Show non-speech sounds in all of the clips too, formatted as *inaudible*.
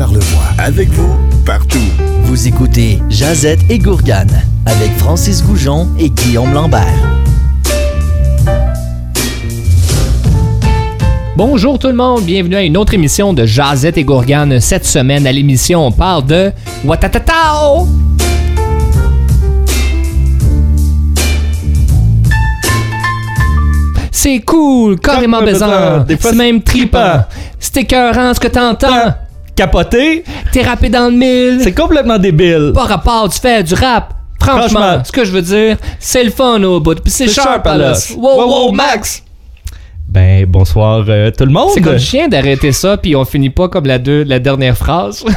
Charlevoix. Avec vous, partout. Vous écoutez Jazette et Gourgane avec Francis Goujon et Guillaume Lambert. Bonjour tout le monde, bienvenue à une autre émission de Jazette et Gourgane. Cette semaine, à l'émission, on parle de Watatatao! C'est cool, carrément baisant, c'est même c'est trippant. C'est écœurant ce que t'entends. Capoté, T'es rappé dans le mille. c'est complètement débile. pas rapport, tu fais du rap. Franchement, Franchement. ce que je veux dire, c'est le fun au bout. Puis c'est sharp à l'os. Wow, wow, Max! Ben, bonsoir euh, tout le monde. C'est comme chien d'arrêter ça, puis on finit pas comme la, deux, la dernière phrase. *laughs*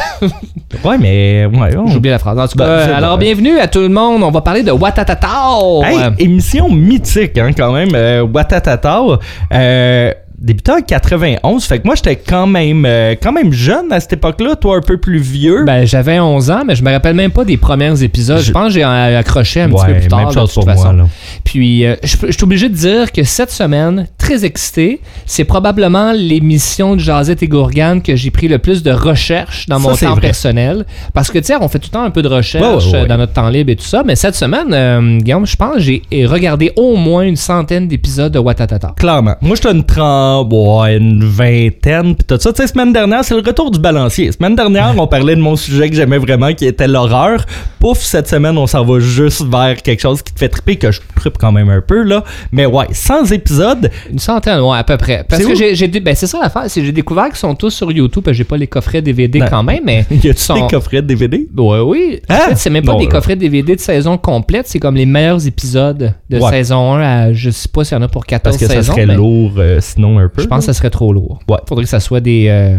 Ouais, mais. Ouais, on- J'ai oublié la phrase. En tout Ben, cas, alors vrai. bienvenue à tout le monde. On va parler de Watatatao. Hey, émission mythique, hein, quand même. Euh. Euh, débuté en 91. Fait que moi, j'étais quand même, euh, quand même jeune à cette époque-là. Toi, un peu plus vieux. Ben, j'avais 11 ans, mais je me rappelle même pas des premiers épisodes. Je, Je- pense que j'ai euh, accroché un petit peu plus tard. même de toute pour façon. moi, là. Puis, euh, je, je suis obligé de dire que cette semaine, très excité, c'est probablement l'émission de Jazette et Gourgane que j'ai pris le plus de recherche dans mon temps personnel. Parce que, sais, on fait tout le temps un peu de recherche Ouais, ouais, ouais. euh, dans notre temps libre et tout ça. Mais cette semaine, euh, Guillaume, je pense j'ai regardé au moins une centaine d'épisodes de Watatata. Clairement. Moi, j'étais une trente, une vingtaine, pis tout ça. Tu sais, semaine dernière, c'est le retour du balancier. Semaine dernière, on parlait de mon sujet que j'aimais vraiment, qui était l'horreur. Pouf, cette semaine, on s'en va juste vers quelque chose qui te fait triper, que je trippe quand même un peu, là. Mais ouais, 100 épisodes. Une centaine, ouais, à peu près. Parce que j'ai, ben c'est ça l'affaire, c'est j'ai découvert qu'ils sont tous sur YouTube, j'ai pas les coffrets DVD Non. quand même, mais *laughs* Y ils sont- des coffrets DVD? Ouais, oui. En Ah! fait, c'est même pas des coffrets DVD de saison complète, c'est comme les meilleurs épisodes de Ouais. saison 1 à je sais pas s'il y en a pour 14 Parce que ça saisons. serait mais lourd, euh, sinon un peu. Je pense que ça serait trop lourd. Ouais. Faudrait que ça soit des euh,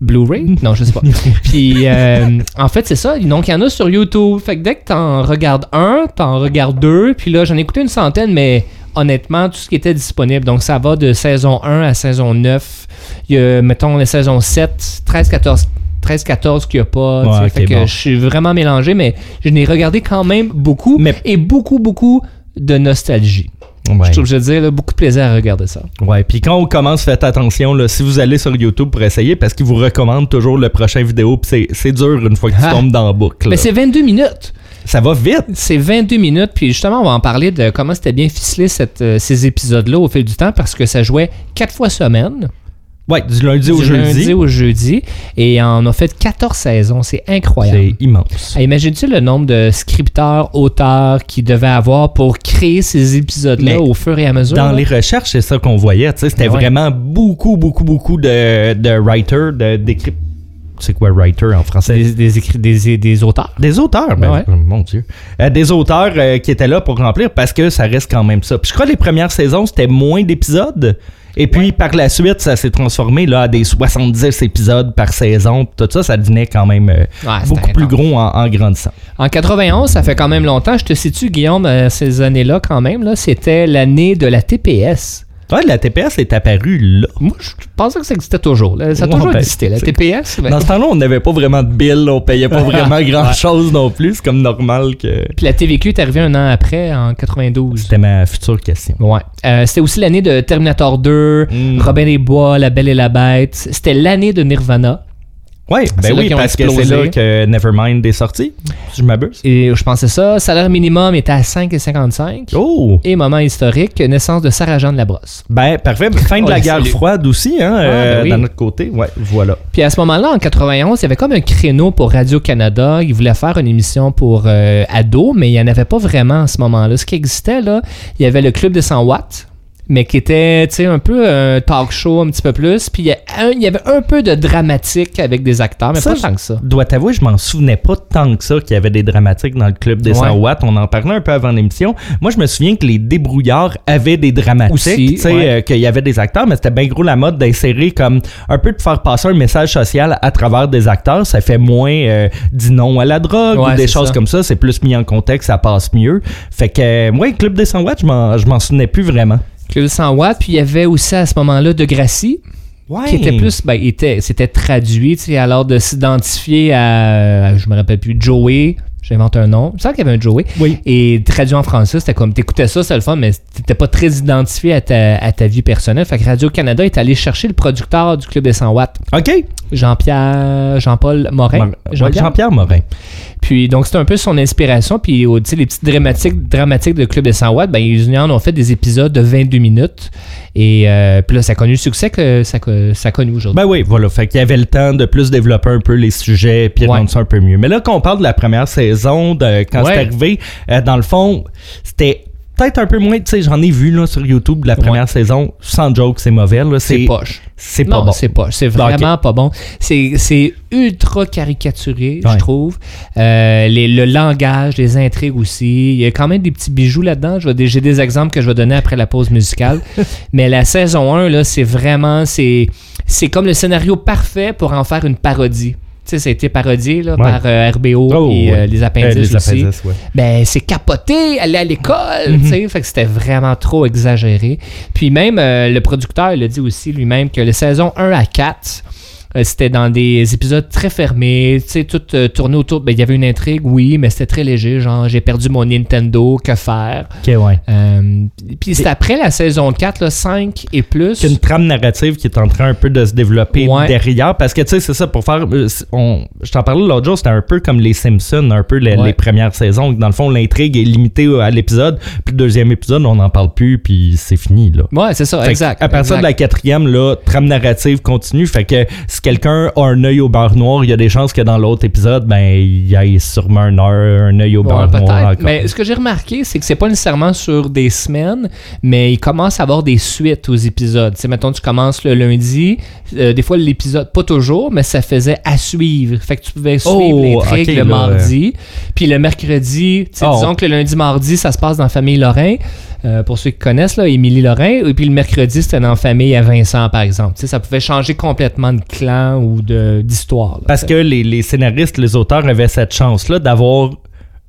Blu-ray? Non, je sais pas. *laughs* Puis euh, en fait, c'est ça. Donc il y en a sur YouTube. Fait que dès que t'en regardes un, t'en regardes deux. Puis là, j'en ai écouté une centaine, mais honnêtement, tout ce qui était disponible. Donc ça va de saison 1 à saison 9. Il y a, mettons, les saisons 7, 13, 14. 13-14 qu'il n'y a pas. Ouais, fait que bon. je suis vraiment mélangé, mais je n'ai regardé quand même beaucoup. Mais- Et beaucoup, beaucoup de nostalgie. Ouais. Je trouve, je veux dire, là, beaucoup de plaisir à regarder ça. Ouais, puis quand on commence, faites attention, là, si vous allez sur YouTube pour essayer, parce qu'ils vous recommandent toujours le prochain vidéo, puis c'est, dur une fois que tu Ah. tombes dans la boucle. Mais c'est 22 minutes. Ça va vite. C'est 22 minutes, puis justement, on va en parler de comment c'était bien ficelé cette, euh, ces épisodes-là au fil du temps, parce que ça jouait quatre fois semaine, Ouais, du lundi au du jeudi. lundi au jeudi, et on a fait 14 saisons, c'est incroyable. C'est immense. Ah, Imagines-tu le nombre de scripteurs, auteurs qui devaient avoir pour créer ces épisodes-là au fur et à mesure? Dans là? les recherches, c'est ça qu'on voyait. C'était Ouais. vraiment beaucoup, beaucoup, beaucoup de, de writers, de, C'est quoi writer en français? des, des, écri- des, des auteurs. Des auteurs, ben, Ouais. mon Dieu. Euh, des auteurs euh, qui étaient là pour remplir parce que ça reste quand même ça. Puis je crois que les premières saisons, c'était moins d'épisodes. Et puis par la suite, ça s'est transformé là, à des 70 épisodes par saison. Tout ça, ça devenait quand même euh, Ouais, beaucoup plus gros en, en grandissant. En 91, ça fait quand même longtemps. Je te situe, Guillaume, ces années-là quand même. Là, c'était l'année de la TPS. Ouais, la TPS est apparue là. Moi, je pensais que ça existait toujours. là. Ça a Ouais, toujours ben, existé, la TPS. ben. Dans ce temps-là, on n'avait pas vraiment de bill, on payait pas *laughs* vraiment grand-chose non plus. C'est comme normal que... Puis la TVQ est arrivée un an après, en 92. C'était ma future question. Ouais. Euh, c'était aussi l'année de Terminator 2, Mm. Robin des Bois, La Belle et la Bête. C'était l'année de Nirvana. Ouais, C'est ben oui, parce que c'est là que Nevermind est sorti, si je m'abuse. Et je pensais ça. Salaire minimum était à 5,55. Oh! Et moment historique, naissance de Sarah-Jeanne Labrosse. Ben, parfait. Fin de On la guerre froide aussi, hein, euh, ben oui. dans notre côté. Ouais, voilà. Puis à ce moment-là, en 91, il y avait comme un créneau pour Radio-Canada. Ils voulaient faire une émission pour euh, ados, mais il n'y en avait pas vraiment à ce moment-là. Ce qui existait, là, il y avait le Club des 100 watts, mais qui était, tu sais, un peu un talk show un petit peu plus. Puis il y, avait un peu de dramatique avec des acteurs, mais Ça, pas tant que ça. Dois t'avouer, je m'en souvenais pas tant que ça qu'il y avait des dramatiques dans le club des 100 Ouais. watts. On en parlait un peu avant l'émission. Moi, je me souviens que les débrouillards avaient des dramatiques. Aussi, tu sais, ouais. euh, qu'il y avait des acteurs, mais c'était bien gros la mode d'insérer comme un peu de faire passer un message social à travers des acteurs. Ça fait moins euh, dis non à la drogue Ouais, ou des choses ça. comme ça. C'est plus mis en contexte, ça passe mieux. Fait que, euh, moi, le club des 100 watts, je m'en souvenais plus vraiment. 100 watts, puis il y avait aussi à ce moment-là de Gracie. Ouais. qui était plus, ben, était, c'était traduit, tu sais, alors de s'identifier à, je me rappelle plus, Joey, j'invente un nom, c'est ça qu'il y avait un Joey, Oui. et traduit en français, c'était comme, t'écoutais ça, c'était le fun, mais t'étais pas très identifié à ta, à ta vie personnelle, fait que Radio-Canada est allé chercher le producteur du Club des 100 watts, OK. Jean-Pierre, Jean-Paul Morin. Jean-Pierre? Morin. Puis donc c'est un peu son inspiration. Puis tu sais, les petites dramatiques, dramatiques de Club des 100 watts, ben ils en ont fait des épisodes de 22 minutes. Et euh, puis là, ça a connu le succès que ça, que ça a connu aujourd'hui. Ben oui, voilà. Fait qu'il y avait le temps de plus développer un peu les sujets puis de Ouais. rendre ça un peu mieux. Mais là, quand on parle de la première saison, de quand Ouais. c'est arrivé, euh, dans le fond, c'était peut-être un peu moins, tu sais, j'en ai vu là, sur YouTube de la première saison, sans joke, c'est mauvais. c'est poche. c'est pas non, bon. c'est pas. C'est vraiment pas bon. C'est ultra caricaturé, Ouais. je trouve. Euh, les- le langage, les intrigues aussi. Il y a quand même des petits bijoux là-dedans. J'ai des exemples que je vais donner après la pause musicale. *laughs* Mais la saison 1, là, c'est vraiment... C'est comme le scénario parfait pour en faire une parodie. Tu sais, ça a été parodié là, Ouais. par euh, RBO Oh, et ouais. euh, les appendices les aussi appendices, ouais. ben c'est capoté, aller à l'école, Mhm. tu sais, fait que c'était vraiment trop exagéré. Puis même euh, le producteur il a dit aussi lui-même que les saisons 1 à 4 euh, c'était dans des épisodes très fermés, tu sais, tout euh, tourné autour. Ben, il y avait une intrigue, oui, mais c'était très léger, genre j'ai perdu mon Nintendo, que faire? Ok, ouais. Euh, puis c'est après la saison 4, là, 5 et plus. A une trame narrative qui est en train un peu de se développer Ouais. derrière. Parce que, tu sais, c'est ça, pour faire. euh, c'est- On, je t'en parlais l'autre jour, c'était un peu comme les Simpsons, un peu les, Ouais. les premières saisons. Dans le fond, l'intrigue est limitée à l'épisode. Puis le deuxième épisode, on n'en parle plus, puis c'est fini, là. Ouais, c'est ça, Fait exact. À partir exact. de la quatrième, là, trame narrative continue. Fait que si quelqu'un a un œil au beurre noir, il y a des chances que dans l'autre épisode, ben, il y ait sûrement un, œil- un œil au Ouais, beurre noir encore. Mais ce que j'ai remarqué, c'est que c'est pas nécessairement sur des semaines, mais il commence à avoir des suites aux épisodes. Sais, mettons, tu commences le lundi, euh, des fois l'épisode, pas toujours, mais ça faisait à suivre. Fait que tu pouvais suivre Oh, l'intrigue le là, mardi, puis le mercredi, Oh. disons que le lundi, mardi, ça se passe dans la famille Lorrain. Euh, pour ceux qui connaissent, là, Émilie Lorrain. Et puis le mercredi, c'était la famille à Vincent, par exemple. Ça pouvait changer complètement de clan ou d'histoire. Parce que les, les scénaristes, les auteurs avaient cette chance-là d'avoir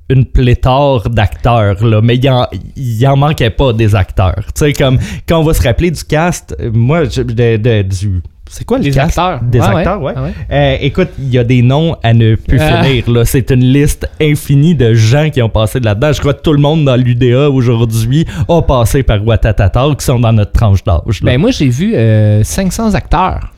une pléthore d'acteurs, là, mais il en, il en manquait pas des acteurs. Tu sais, comme quand on va se rappeler du cast, euh, moi, je- de- du. C'est quoi le Les acteurs. Des Ouais, acteurs, ouais. ouais. Ouais. Euh, écoute, il y a des noms à ne plus Ah. finir. Là. C'est une liste infinie de gens qui ont passé de là-dedans. Je crois que tout le monde dans l'UDA aujourd'hui a passé par Watatata qui sont dans notre tranche d'âge. là. Ben moi, j'ai vu euh, 500 acteurs.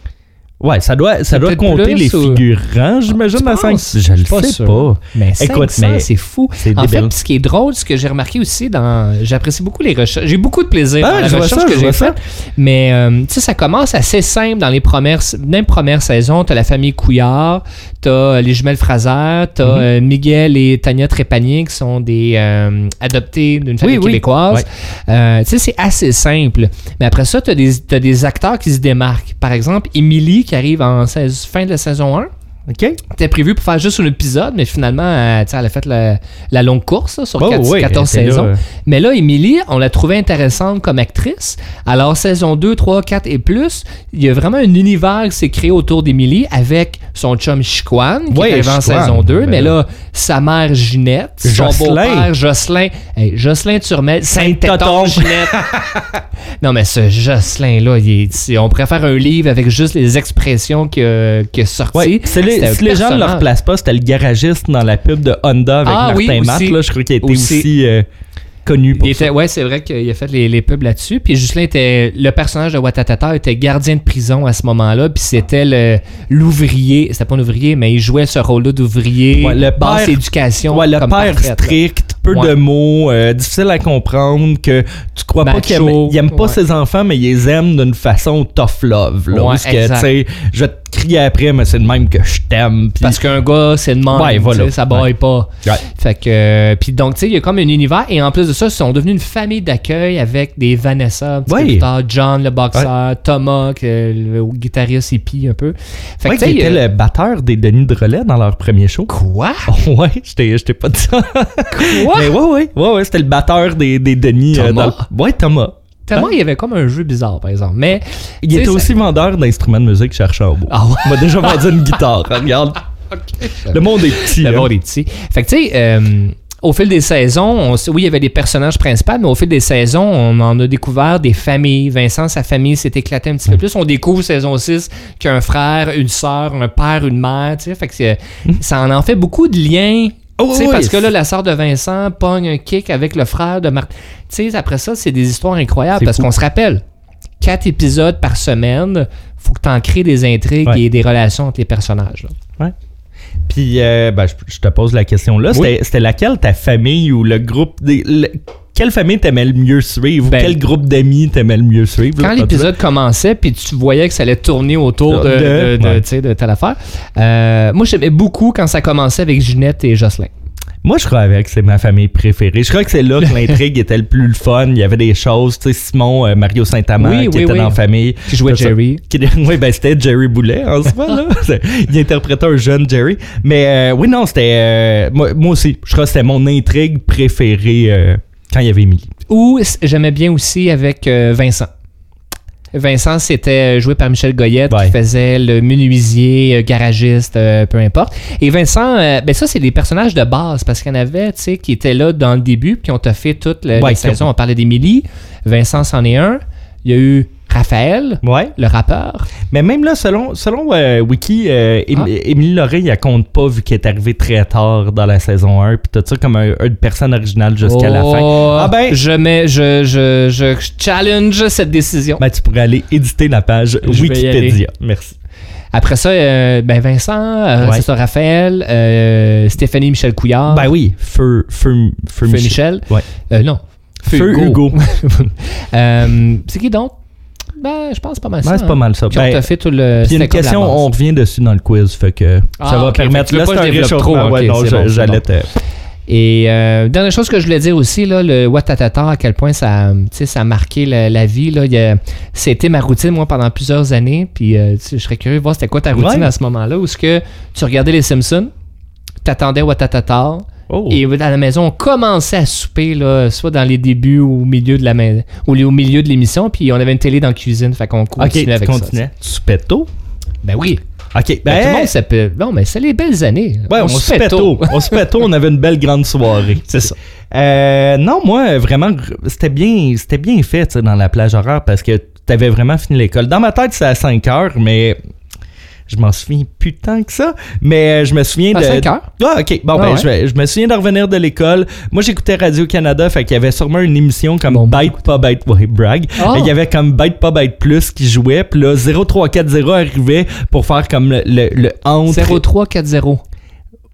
Ouais, ça doit, ça doit compter les ou- figurants, j'imagine, Tu dans cinq- penses? Je le suis pas sais sûr. pas. Mais Écoute, 500, mais c'est fou. En débile. fait, ce qui est drôle, ce que j'ai remarqué aussi dans... J'apprécie beaucoup les recherches. J'ai beaucoup de plaisir Ah, dans la recherche ça, que j'ai faite. Mais, euh, tu sais, ça commence assez simple dans les premières, même premières saisons. T'as la famille Couillard, t'as euh, les jumelles Fraser, t'as Mhm. euh, Miguel et Tania Trépanier qui sont des euh, adoptés d'une famille Oui, oui. québécoise. Euh, tu sais, c'est assez simple. Mais après ça, t'as des, t'as des acteurs qui se démarquent. Par exemple, Émilie qui arrive en fin de saison 1. OK? C'était prévu pour faire juste un épisode, mais finalement, euh, elle a fait la, la longue course là, sur Oh, oui, 14 elle était là, saisons. euh. Mais là, Émilie, on l'a trouvée intéressante comme actrice. Alors, saison 2, 3, 4 et plus, il y a vraiment un univers qui s'est créé autour d'Émilie avec son chum Chiquan, qui Oui, est arrivé en saison 2. ben mais là. sa mère Ginette, son Jocelyn. beau-père Jocelyn. Hey, Jocelyn Turmel. Sainte-Toton, Ginette. *laughs* non, mais ce Jocelyn-là, on faire un livre avec juste les expressions qui a, qui a sorti. Ouais, si les, si les gens ne le replacent pas, c'était le garagiste dans la pub de Honda avec Ah Martin oui, Matt. Là, je crois qu'il a été Aussi. aussi, euh, connu pour Il ça. était, ouais, c'est vrai qu'il a fait les, les pubs là-dessus. Puis Ghislain était. Le personnage de Watatata était gardien de prison à ce moment-là. Puis c'était l'ouvrier. C'était pas un ouvrier, mais il jouait ce rôle-là d'ouvrier. Ouais, le basse père- éducation. Ouais, le comme père parfaite, là. strict, peu Ouais. de mots, euh, difficile à comprendre, que tu crois pas qu'il aime, il aime pas ses enfants, mais il les aime d'une façon tough love. Là, Parce que, tu sais, je vais te crier après, mais c'est de même que je t'aime. Parce qu'un gars, c'est de même. Ouais, voilà. Ça baille pas. Ouais. Fait que. euh, puis donc, tu sais, il y a comme un univers. Et en plus de ça, ils sont devenus une famille d'accueil avec des Vanessa, un plus tard, John le boxeur, Thomas, que, le guitariste hippie un peu. Fait que, tu sais, était euh, le batteur des Denis de Relais dans leur premier show. Quoi? *laughs* ouais, je t'ai pas dit ça. Quoi? Mais ouais, ouais, ouais, ouais, c'était le batteur des, des Denis. euh, Thomas? dans le- Ouais, Thomas. Tellement il y avait comme un jeu bizarre, par exemple. Mais. Il était ça- aussi vendeur d'instruments de musique chez Archambault. Ah ouais? Il m'a déjà vendu une guitare. Regarde, *laughs* le monde est petit. Le hein. monde est petit. Fait que, tu sais, euh, au fil des saisons, on oui, il y avait des personnages principaux, mais au fil des saisons, on en a découvert des familles. Vincent, sa famille s'est éclatée un petit peu Mm. plus. On découvre saison 6 qu'il y a un frère, une sœur, un père, une mère, tu sais. Fait que c'est- ça en, en fait beaucoup de liens. Oh, oui, parce que là, la sœur de Vincent pogne un kick avec le frère de Marc. Tu sais, après ça, c'est des histoires incroyables parce qu'on se rappelle. quatre épisodes par semaine, faut que tu en crées des intrigues Ouais. et des relations entre les personnages. là. Puis, euh, ben, je, je te pose la question là. C'était, c'était laquelle ta famille ou le groupe des. le- quelle famille t'aimais le mieux suivre? ou Ben- quel groupe d'amis t'aimais le mieux suivre? Quand l'épisode commençait, puis tu voyais que ça allait tourner autour de, De- ouais. telle affaire. Euh, moi, j'aimais beaucoup quand ça commençait avec Ginette et Jocelyn. Moi, je crois avec c'est ma famille préférée. Je crois que c'est là que l'intrigue *laughs* était le plus le fun. Il y avait des choses, tu sais, Simon, euh, Mario Saint-Amand Oui, qui oui, était oui. dans la famille. Qui jouait. Jerry. Qui- *laughs* Oui, ben c'était Jerry Boulet en ce moment, là. *laughs* Il interprétait un jeune Jerry. Mais euh, oui, non, c'était. euh, moi, moi aussi, je crois que c'était mon intrigue préférée quand il y avait Émilie. Ou j'aimais bien aussi avec euh, Vincent. Vincent, c'était euh, joué par Michel Goyette Ouais. qui faisait le menuisier, euh, garagiste, euh, peu importe. Et Vincent, euh, ben ça, c'est des personnages de base parce qu'il y en avait, tu sais, qui étaient là dans le début puis qui ont fait toute la, Ouais, la qui ont- saison. On parlait d'Émilie. Vincent, c'en est un. Il y a eu Raphaël, Ouais. le rappeur. Mais même là, selon, selon euh, Wiki, euh, Ah. Émilie Lauré, elle compte pas vu qu'elle est arrivée très tard dans la saison 1. Puis tout ça comme un, une personne originale jusqu'à la fin. Oh, Ah ben- Je, mets, je, je, je challenge cette décision. Ben, tu pourrais aller éditer la page Je Wikipédia. Merci. Après ça, euh, ben Vincent, euh, Ouais. c'est ça, Raphaël, euh, Stéphanie Michel Couillard. Ben oui, Feu, feu, feu, Feu Michel. Michel. Ouais. Euh, non. Feu Hugo. *laughs* Euh, c'est qui donc? Ben, je pense pas mal ça. Ouais, c'est pas mal ça. Qui ont Ben, fait tout le. Puis il y a une c'était comme la question, base. on revient dessus dans le quiz, fait que Ah, ça va ok, permettre. fait que tu veux Là, pas c'est que un je développe réchauffement. trop, ouais, ok, non, c'est je- bon, c'est j'allais te. Et euh, dernière chose que je voulais dire aussi, là, le Watatata, à quel point ça, tu sais, ça a marqué la, la vie. Là. Il y a- C'était ma routine, moi, pendant plusieurs années. Puis euh, tu sais, je serais curieux de voir c'était quoi ta routine Ouais. à ce moment-là. Où est-ce que tu regardais les Simpsons, t'attendais Watatata, Oh. et à la maison, on commençait à souper, là, soit dans les débuts ou au milieu de la maison, ou au milieu de l'émission, puis on avait une télé dans la cuisine, fait qu'on continuait tu avec ça. Tu soupais tôt? Ben oui. Ok, Ben, ben. tout le monde s'appelle. Non, mais c'est les belles années. Ouais, on, se soupait tôt. on se soupait tôt, on avait une belle grande soirée. *laughs* C'est ça. Euh, non, moi, vraiment, c'était bien, c'était bien fait, dans la plage horaire parce que t'avais vraiment fini l'école. Dans ma tête, c'est à 5 heures, mais je m'en souviens plus tant que ça. Mais euh, je me souviens À de. 5 heures? Ah, ok. Bon, Ah ben, ouais. je, vais- je me souviens de revenir de l'école. Moi, j'écoutais Radio-Canada, fait qu'il y avait sûrement une émission comme Bon, Bite pas Bite, ouais, brag. Ah. Il y avait comme Bite pas Bite Plus qui jouait, puis là, 0340 arrivait pour faire comme le, le, le entre. 0340.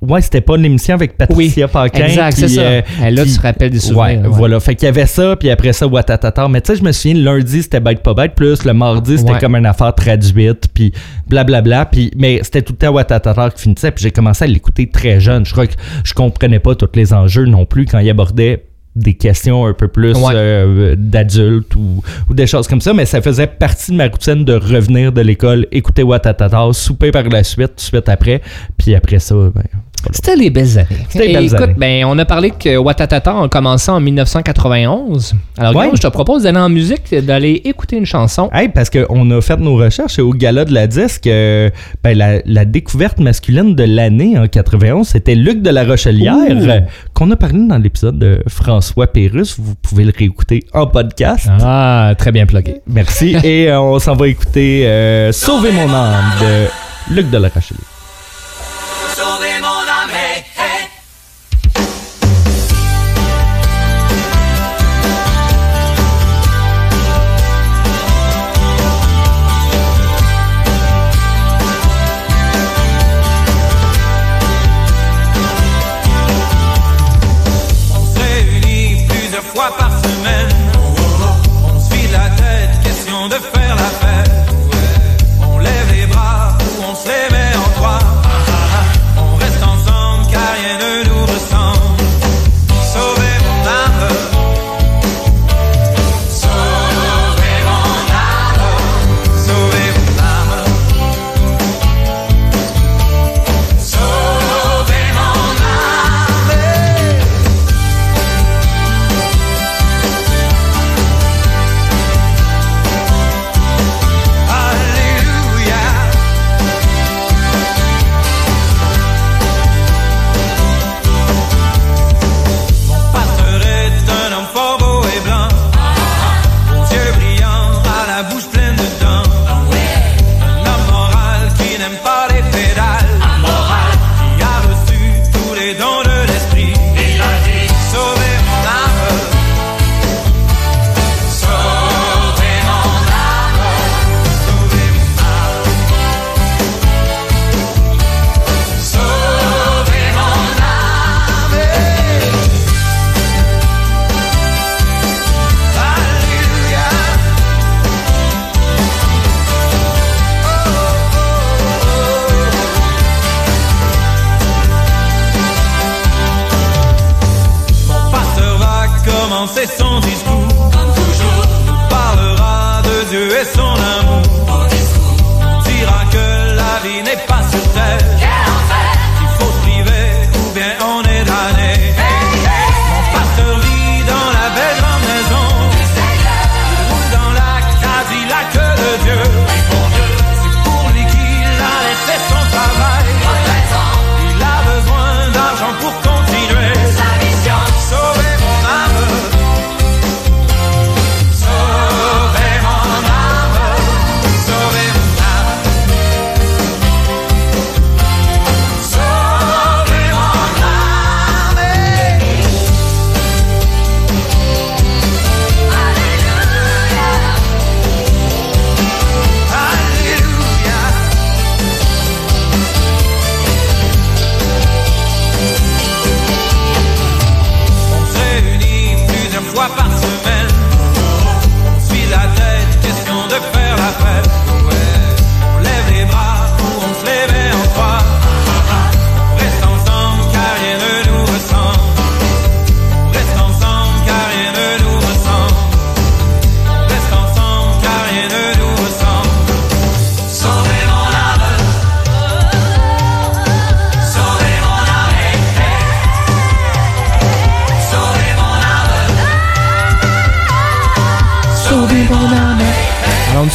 Ouais, c'était pas l'émission avec Patricia Paquin. Exact, c'est ça. euh, là, qui- tu te rappelles des souvenirs. Ouais, ouais. voilà. Fait qu'il y avait ça, puis après ça, Watatata. Mais tu sais, je me souviens, le lundi, c'était bête pas bête, plus le mardi, c'était Ouais. comme une affaire traduite, puis blablabla. Puis, mais c'était tout le temps Watatata qui finissait, puis j'ai commencé à l'écouter très jeune. Je crois que je comprenais pas tous les enjeux non plus quand il abordait des questions un peu plus Ouais. euh, d'adultes ou, ou des choses comme ça, mais ça faisait partie de ma routine de revenir de l'école, écouter Watatata, souper par la suite, tout de suite après, puis après ça, ben. C'était les belles années. C'était les Et belles écoute, années. ben, on a parlé que Watatata a commencé en 1991. Alors, Ouais. Guillaume, je te propose d'aller en musique, d'aller écouter une chanson. Hey, parce qu'on a fait nos recherches et au gala de la disque, euh, ben, la, la découverte masculine de l'année en 91, c'était Luc de la Rochelière, qu'on a parlé dans l'épisode de François Pérus. Vous pouvez le réécouter en podcast. Ah, très bien plugué. Merci. *laughs* et euh, on s'en va écouter euh, Sauver mon âme de Luc de la Rochelière.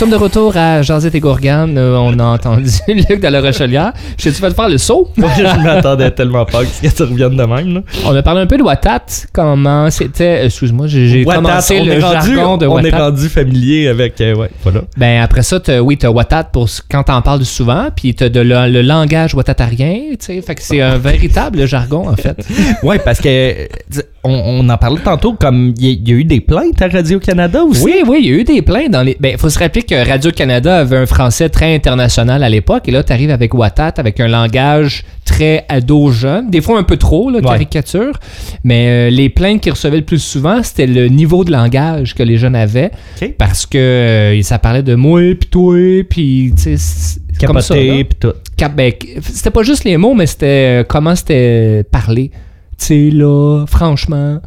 Sommes de retour à Josette et Gourgane. Euh, on a entendu *laughs* Luc de la Rochelière. Je sais, tu vas te faire le saut? *laughs* je m'attendais tellement pas que ça revienne de même. Là. On a parlé un peu de Watat. Comment c'était? Excuse-moi, j'ai Watat, commencé on le est rendu, jargon de On est Watat. rendu familier avec. euh, ouais, voilà. Ben après ça, t'as- oui, t'as Watat pour quand t'en parles souvent, puis t'as de le, le langage watatarien, fait que c'est un véritable jargon en fait. *laughs* Ouais, parce que on, on en parlait tantôt, comme il y, a- il y a eu des plaintes à Radio-Canada aussi. Oui, oui, il y a eu des plaintes dans les. Ben, faut se rappeler que Radio-Canada avait un français très international à l'époque, et là, t'arrives avec Watat, avec un langage très ado-jeune, des fois un peu trop, là, Ouais. caricature, mais euh, les plaintes qu'ils recevaient le plus souvent, c'était le niveau de langage que les jeunes avaient, parce que euh, ça parlait de moi, puis toi, puis tu comme ça. là. Cap- ben, c'était pas juste les mots, mais c'était euh, comment c'était parlé. Tu sais, là, franchement.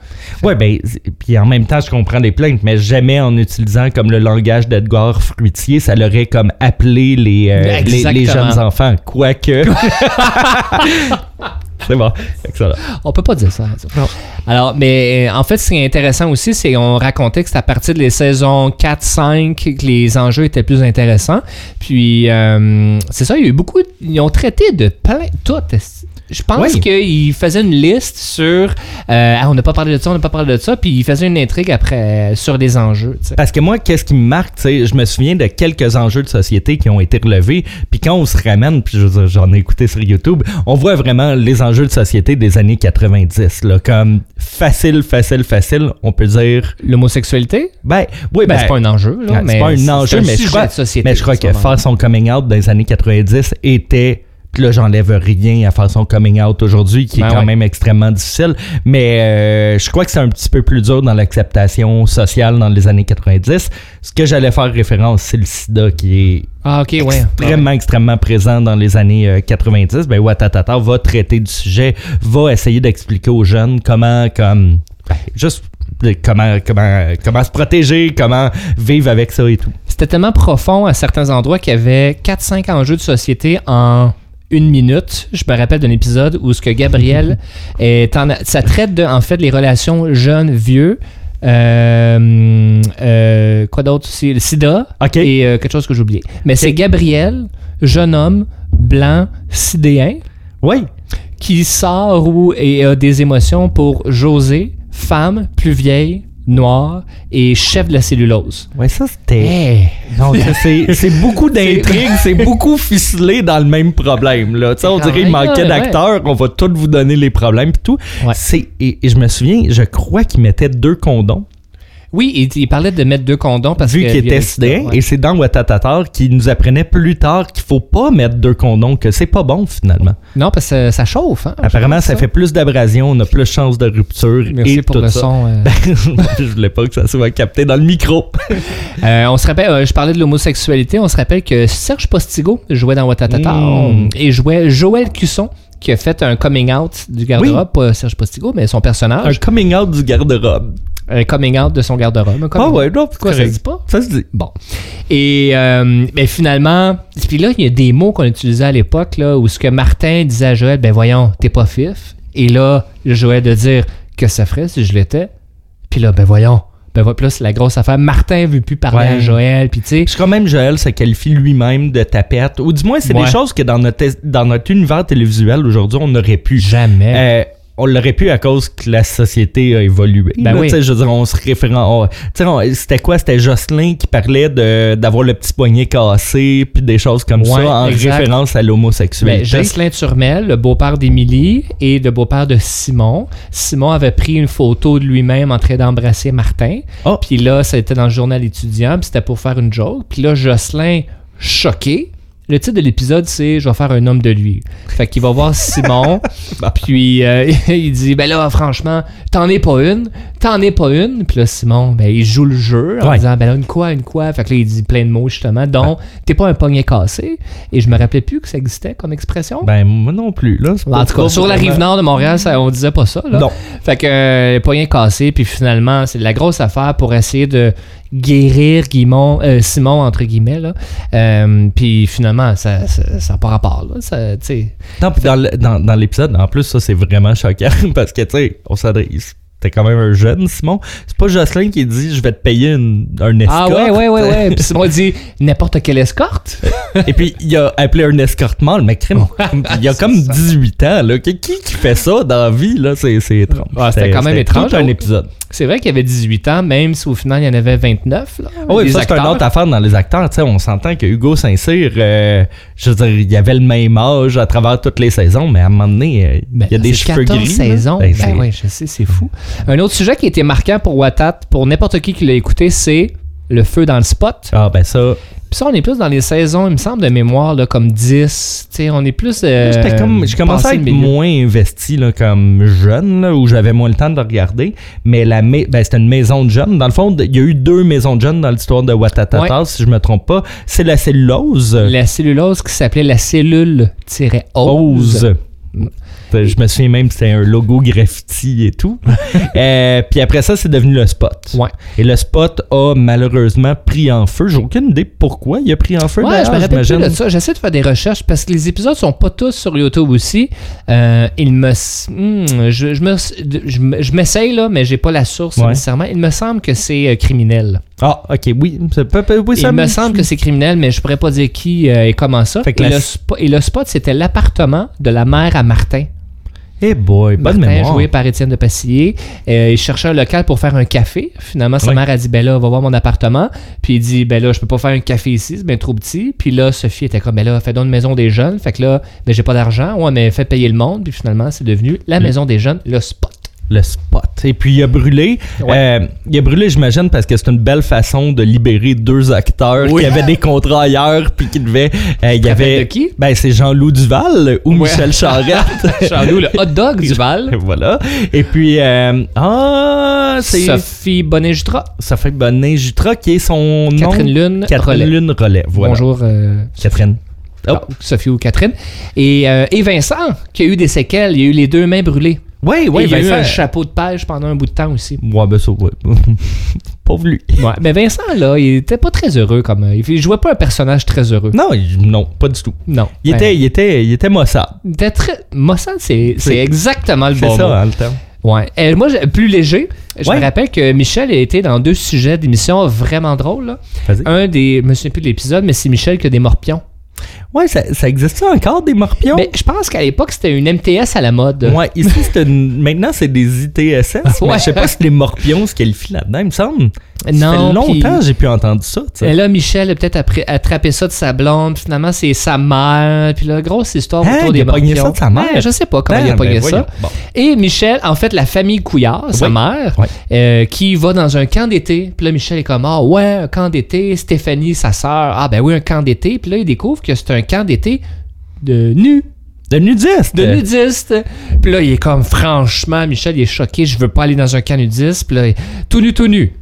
Ouais, ben, puis en même temps, je comprends des plaintes, mais jamais en utilisant comme le langage d'Edgar Fruitier, ça l'aurait comme appelé les, euh, les, les jeunes enfants. Quoique. *laughs* c'est bon. Excellent. On peut pas dire ça. ça. Alors, mais euh, en fait, ce qui est intéressant aussi, c'est qu'on racontait que c'est à partir des saisons 4-5 que les enjeux étaient plus intéressants. Puis, euh, c'est ça, il y a eu beaucoup. Ils ont traité de plein. Tout. Je pense Oui. qu'ils faisaient une liste sur. euh, ah, on n'a pas parlé de ça, on n'a pas parlé de ça. Puis, ils faisaient une intrigue après euh, sur les enjeux. Parce que moi, qu'est-ce qui me marque, tu sais, je me souviens de quelques enjeux de société qui ont été relevés, puis quand on se ramène, puis j'en ai écouté sur YouTube, on voit vraiment les enjeux de société des années 90, là, comme facile, facile, facile, on peut dire, L'homosexualité? ben, oui, Ben, ben, c'est pas un enjeu, là, mais c'est pas un enjeu, un mais je crois, mais je crois que faire son coming out dans les années 90 était puis là, j'enlève rien à faire son coming out aujourd'hui, qui Ben est quand ouais. même extrêmement difficile. Mais euh, je crois que c'est un petit peu plus dur dans l'acceptation sociale dans les années 90. Ce que j'allais faire référence, c'est le sida qui est Ah, ok, ouais. extrêmement, extrêmement présent dans les années euh, 90. Ben, Watatata va traiter du sujet, va essayer d'expliquer aux jeunes comment, comme, ben, juste euh, comment, comment, comment se protéger, comment vivre avec ça et tout. C'était tellement profond à certains endroits qu'il y avait 4-5 enjeux de société en une minute. Je me rappelle d'un épisode où ce que Gabriel *laughs* est en, ça traite de en fait les relations jeunes-vieux. Euh, euh, quoi d'autre? Aussi? Le sida OK. et euh, quelque chose que j'ai oublié. Mais c'est Gabriel, jeune homme, blanc, sidéen, Oui. qui sort ou et a des émotions pour José, femme, plus vieille, noire et chef de la cellulose. Ouais, ça, c'était. Hey! C'est beaucoup *laughs* d'intrigues, c'est beaucoup ficelé dans le même problème. Là. On dirait qu'il manquait ouais. d'acteurs, on va tous vous donner les problèmes et tout. Ouais. C'est Et, et je me souviens, je crois qu'il mettait deux condoms, Oui, il, il parlait de mettre deux condoms parce vu que. qu'il était sidéen. Et c'est dans Watatatar qui nous apprenait plus tard qu'il faut pas mettre deux condoms, que c'est pas bon finalement. Non, parce que ça chauffe. Hein, Apparemment, ça pense fait plus d'abrasion, on a plus de chances de rupture Merci et pour tout le ça. son. euh. *laughs* je voulais pas que ça soit capté dans le micro. *laughs* Euh, on se rappelle, euh, je parlais de l'homosexualité, on se rappelle que Serge Postigo jouait dans Watatata Mm. et jouait Joël Cusson qui a fait un coming out du garde-robe, pas Serge Postigo, mais son Un personnage, coming out du garde-robe. Un coming out de son garde-robe. Ah ouais, non, Quoi, ça se dit pas? Ça se dit. Bon. Et euh, ben finalement, puis là, il y a des mots qu'on utilisait à l'époque, là, où ce que Martin disait à Joël, ben voyons, t'es pas fif. Et là, Joël de dire que ça ferait si je l'étais. Puis là, ben voyons. Ben voilà, c'est la grosse affaire. Martin veut plus parler Ouais. à Joël, puis tu sais. Je crois même Joël se qualifie lui-même de tapette. Ou du moins, c'est Ouais. des choses que dans notre, dans notre univers télévisuel aujourd'hui, on aurait pu. Jamais. Euh, on l'aurait pu à cause que la société a évolué. Ben Là, oui. tu sais, Je veux dire, on se référent. C'était quoi? C'était Jocelyn qui parlait d'avoir le petit poignet cassé, puis des choses comme Ouais, ça, en exact. référence à Ben, l'homosexualité. Jocelyn Turmel, le beau-père d'Émilie et le beau-père de Simon. Simon avait pris une photo de lui-même en train d'embrasser Martin. Oh. Puis là, ça était dans le journal étudiant, puis c'était pour faire une joke. Puis là, Jocelyn, choqué. Le titre de l'épisode, c'est Je vais faire un homme de lui. Fait qu'il va voir Simon, *laughs* puis euh, *laughs* il dit Ben là, franchement, t'en es pas une, t'en es pas une. Puis là, Simon, ben, il joue le jeu en Ouais. disant Ben là, une quoi, une quoi. Fait que là, il dit plein de mots, justement, dont T'es pas un poignet cassé. Et je me rappelais plus que ça existait comme expression. Ben, moi non plus. Là, En tout cas, sur la rive nord de Montréal, ça, on disait pas ça. Là. Non. Fait que euh, poignet cassé, puis finalement, c'est la grosse affaire pour essayer de guérir Guimond, euh, Simon, entre guillemets. Là. Euh, puis finalement, ça n'a ça, pas rapport. Là. Ça. Non, dans dans dans l'épisode, en plus, ça, c'est vraiment choquant *laughs* parce que, tu sais, on s'adresse. t'es quand même un jeune, Simon. C'est pas Jocelyn qui dit je vais te payer une, un escorte. Ah ouais, ouais, ouais, ouais. *laughs* Puis Simon dit n'importe quelle escorte? *laughs* Et puis il a appelé un escortement, le mec crime. Il a comme 18 ans, là. Qui, qui fait ça dans la vie, là? C'est, c'est étrange. Ah, c'était quand même étrange. tout un épisode. C'est vrai qu'il avait 18 ans, même si au final il y en avait 29. Là, Ah oui, des ça, c'est une autre affaire dans les acteurs. On s'entend que Hugo Saint-Cyr, euh, je veux dire, il avait le même âge à travers toutes les saisons, mais à un moment donné, euh, Ben, il y a des c'est cheveux 14 gris. saisons. Ben, Ben, ouais, je sais, c'est fou. Un autre sujet qui était marquant pour Watat, pour n'importe qui qui l'a écouté, c'est le feu dans le spot. Ah, ben ça. Puis ça, on est plus dans les saisons, il me semble, de mémoire, là, comme 10. Tu sais, on est plus. euh, J'étais comme, j'ai commencé à être moins investi là, comme jeune, là, où j'avais moins le temps de regarder. Mais la ma- ben, c'était une maison de jeunes. Dans le fond, il y a eu deux maisons de jeunes dans l'histoire de Watatata, Ouais. si je me trompe pas. C'est la cellulose. La cellulose qui s'appelait la cellule-ose. Ose. Je me souviens même que c'était un logo graffiti et tout. *laughs* Euh, puis après ça, c'est devenu le spot. Ouais. Et le spot a malheureusement pris en feu. J'ai aucune idée pourquoi il a pris en feu. Ouais, je me rappelle plus de ça. J'essaie de faire des recherches parce que les épisodes sont pas tous sur YouTube aussi. Euh, il me, hmm, je, je me, je me- je m'essaye là, mais j'ai pas la source Ouais. nécessairement. Il me semble que c'est euh, criminel. Ah, ok, oui. Ça Il me semble que c'est criminel, mais je pourrais pas dire qui euh, et comment ça. Fait que et, la- le spo- et le spot, c'était l'appartement de la mère à Martin. Eh boy, bonne Martin, mémoire. joué par Étienne de Passillé. Euh, il cherchait un local pour faire un café. Finalement, sa mère a dit Ben là, va voir mon appartement. Puis il dit Ben là, je peux pas faire un café ici, c'est bien trop petit. Puis là, Sophie était comme Ben là, fais donc une maison des jeunes. Fait que là, ben j'ai pas d'argent. Ouais, mais fais payer le monde. Puis finalement, c'est devenu la maison des jeunes, le spot. Le spot. Et puis il a brûlé. Ouais. Euh, il a brûlé, j'imagine, parce que c'est une belle façon de libérer deux acteurs Oui. qui avaient des contrats ailleurs puis qui devaient. euh, il y avait. de qui? Ben, c'est Jean-Loup Duval ou Ouais. Michel Charette. *laughs* Charlot, le hot dog *laughs* du Val. voilà. Et puis, euh, ah, c'est Sophie Bonnet-Jutra. Sophie Bonnet-Jutra qui est son nom. Catherine Lune. Catherine Relais. Lune Relais. Voilà. Bonjour. Catherine. Oh. ah, Sophie ou Catherine. Et, et Vincent, qui a eu des séquelles. Il a eu les deux mains brûlées. Oui, oui, il a eu un chapeau de pêche pendant un bout de temps aussi. Ouais, ben ça, ouais. *laughs* Pauvre lui. Ouais, mais Vincent, là, il était pas très heureux comme. euh, Il jouait pas un personnage très heureux. Non, il- non, pas du tout. Non. Il Ben, était, il était, il était Mossad. il était très. Mossad, c'est c'est C'est- exactement le C'est bon ça, mot. hein, le terme. Ouais. Et moi, plus léger. Je Ouais. me rappelle que Michel a été dans deux sujets d'émissions vraiment drôles. là. Un des. Je me souviens plus de l'épisode, mais c'est Michel qui a des morpions. Ouais, ça, ça existe encore des morpions? Mais je pense qu'à l'époque, c'était une MTS à la mode. Ouais, ici, c'est une- maintenant, c'est des ITSS. *laughs* mais Ouais. je sais pas si les morpions se qualifient là-dedans, il me semble. Ça Non, fait longtemps que j'ai pu entendre ça. Et là, Michel a peut-être attrapé ça de sa blonde. Finalement, c'est sa mère. Puis là, grosse histoire Hein, autour il des a pogné morpions. ça de sa mère? Ouais, je sais pas comment il a ben pogné ça. Bon. Et Michel, en fait, la famille Couillard, sa mère, euh, qui va dans un camp d'été. Puis là, Michel est comme, ah ouais, un camp d'été. Stéphanie, sa sœur, ah ben oui, un camp d'été. Puis là, il découvre que c'est un camp d'été de nu, De nudiste. de nudistes. Puis là, il est comme, franchement, Michel, il est choqué, je veux pas aller dans un camp nudiste. Puis là, tout nu, tout nu.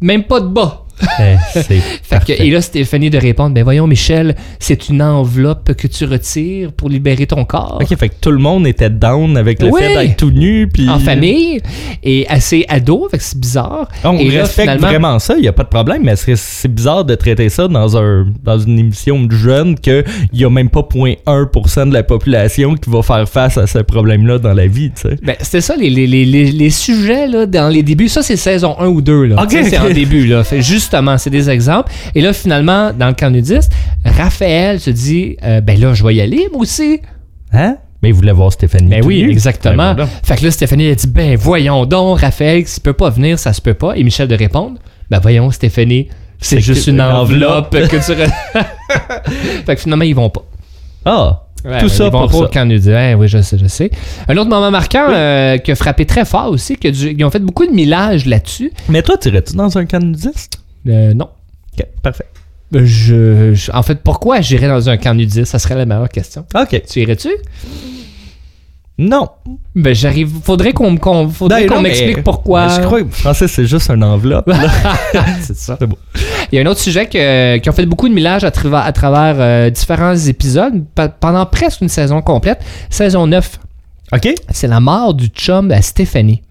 Même pas de bas. Eh, *laughs* Fait que, et là, Stéphanie de répondre, ben voyons, Michel, c'est une enveloppe que tu retires pour libérer ton corps. Ok, fait que tout le monde était down avec le Oui. fait d'être tout nu. Puis... En famille et assez ado, fait que c'est bizarre. On et respecte vraiment ça, il n'y a pas de problème, mais c'est bizarre de traiter ça dans, un, dans une émission de jeunes qu'il n'y a même pas 0.1% de la population qui va faire face à ce problème-là dans la vie, tu sais. Ben, c'était ça, les, les, les, les, les sujets là, dans les débuts. Ça, c'est saison 1 ou 2. Là. C'est en début. Là. Fait, justement, c'est des exemples. Et là, finalement, dans le camp nudiste, Raphaël se dit euh, Ben là, je vais y aller, moi aussi. Hein? Mais il voulait voir Stéphanie. Ben oui, nu. exactement. Ben. Fait que là, Stéphanie a dit Ben voyons donc, Raphaël, s'il peut pas venir, ça se peut pas. Et Michel de répondre Ben voyons, Stéphanie, c'est juste une enveloppe que tu. re- *laughs* fait que finalement, ils vont pas. Ah, Ouais, tout ça ils vont pour pas au ça. nudiste. Ouais, oui, je sais, je sais. Un autre moment marquant euh, qui a frappé très fort aussi, que du- ils ont fait beaucoup de millage là-dessus. Mais toi, tirais-tu dans un camp nudiste? Euh, non. Ok, parfait. Je, je- en fait, pourquoi j'irais dans un camp nudiste? Ça serait la meilleure question. Ok. Tu irais-tu? Non. Ben, j'arrive. Faudrait qu'on qu'on- faudrait Ben, qu'on non, mais- m'explique pourquoi. Je crois que Francis, c'est juste une enveloppe. là. *laughs* c'est ça. C'est beau. Il y a un autre sujet que- qui ont fait beaucoup de millage à, travers- à travers euh, différents épisodes pa- pendant presque une saison complète. Saison 9, ok. c'est la mort du chum à Stéphanie.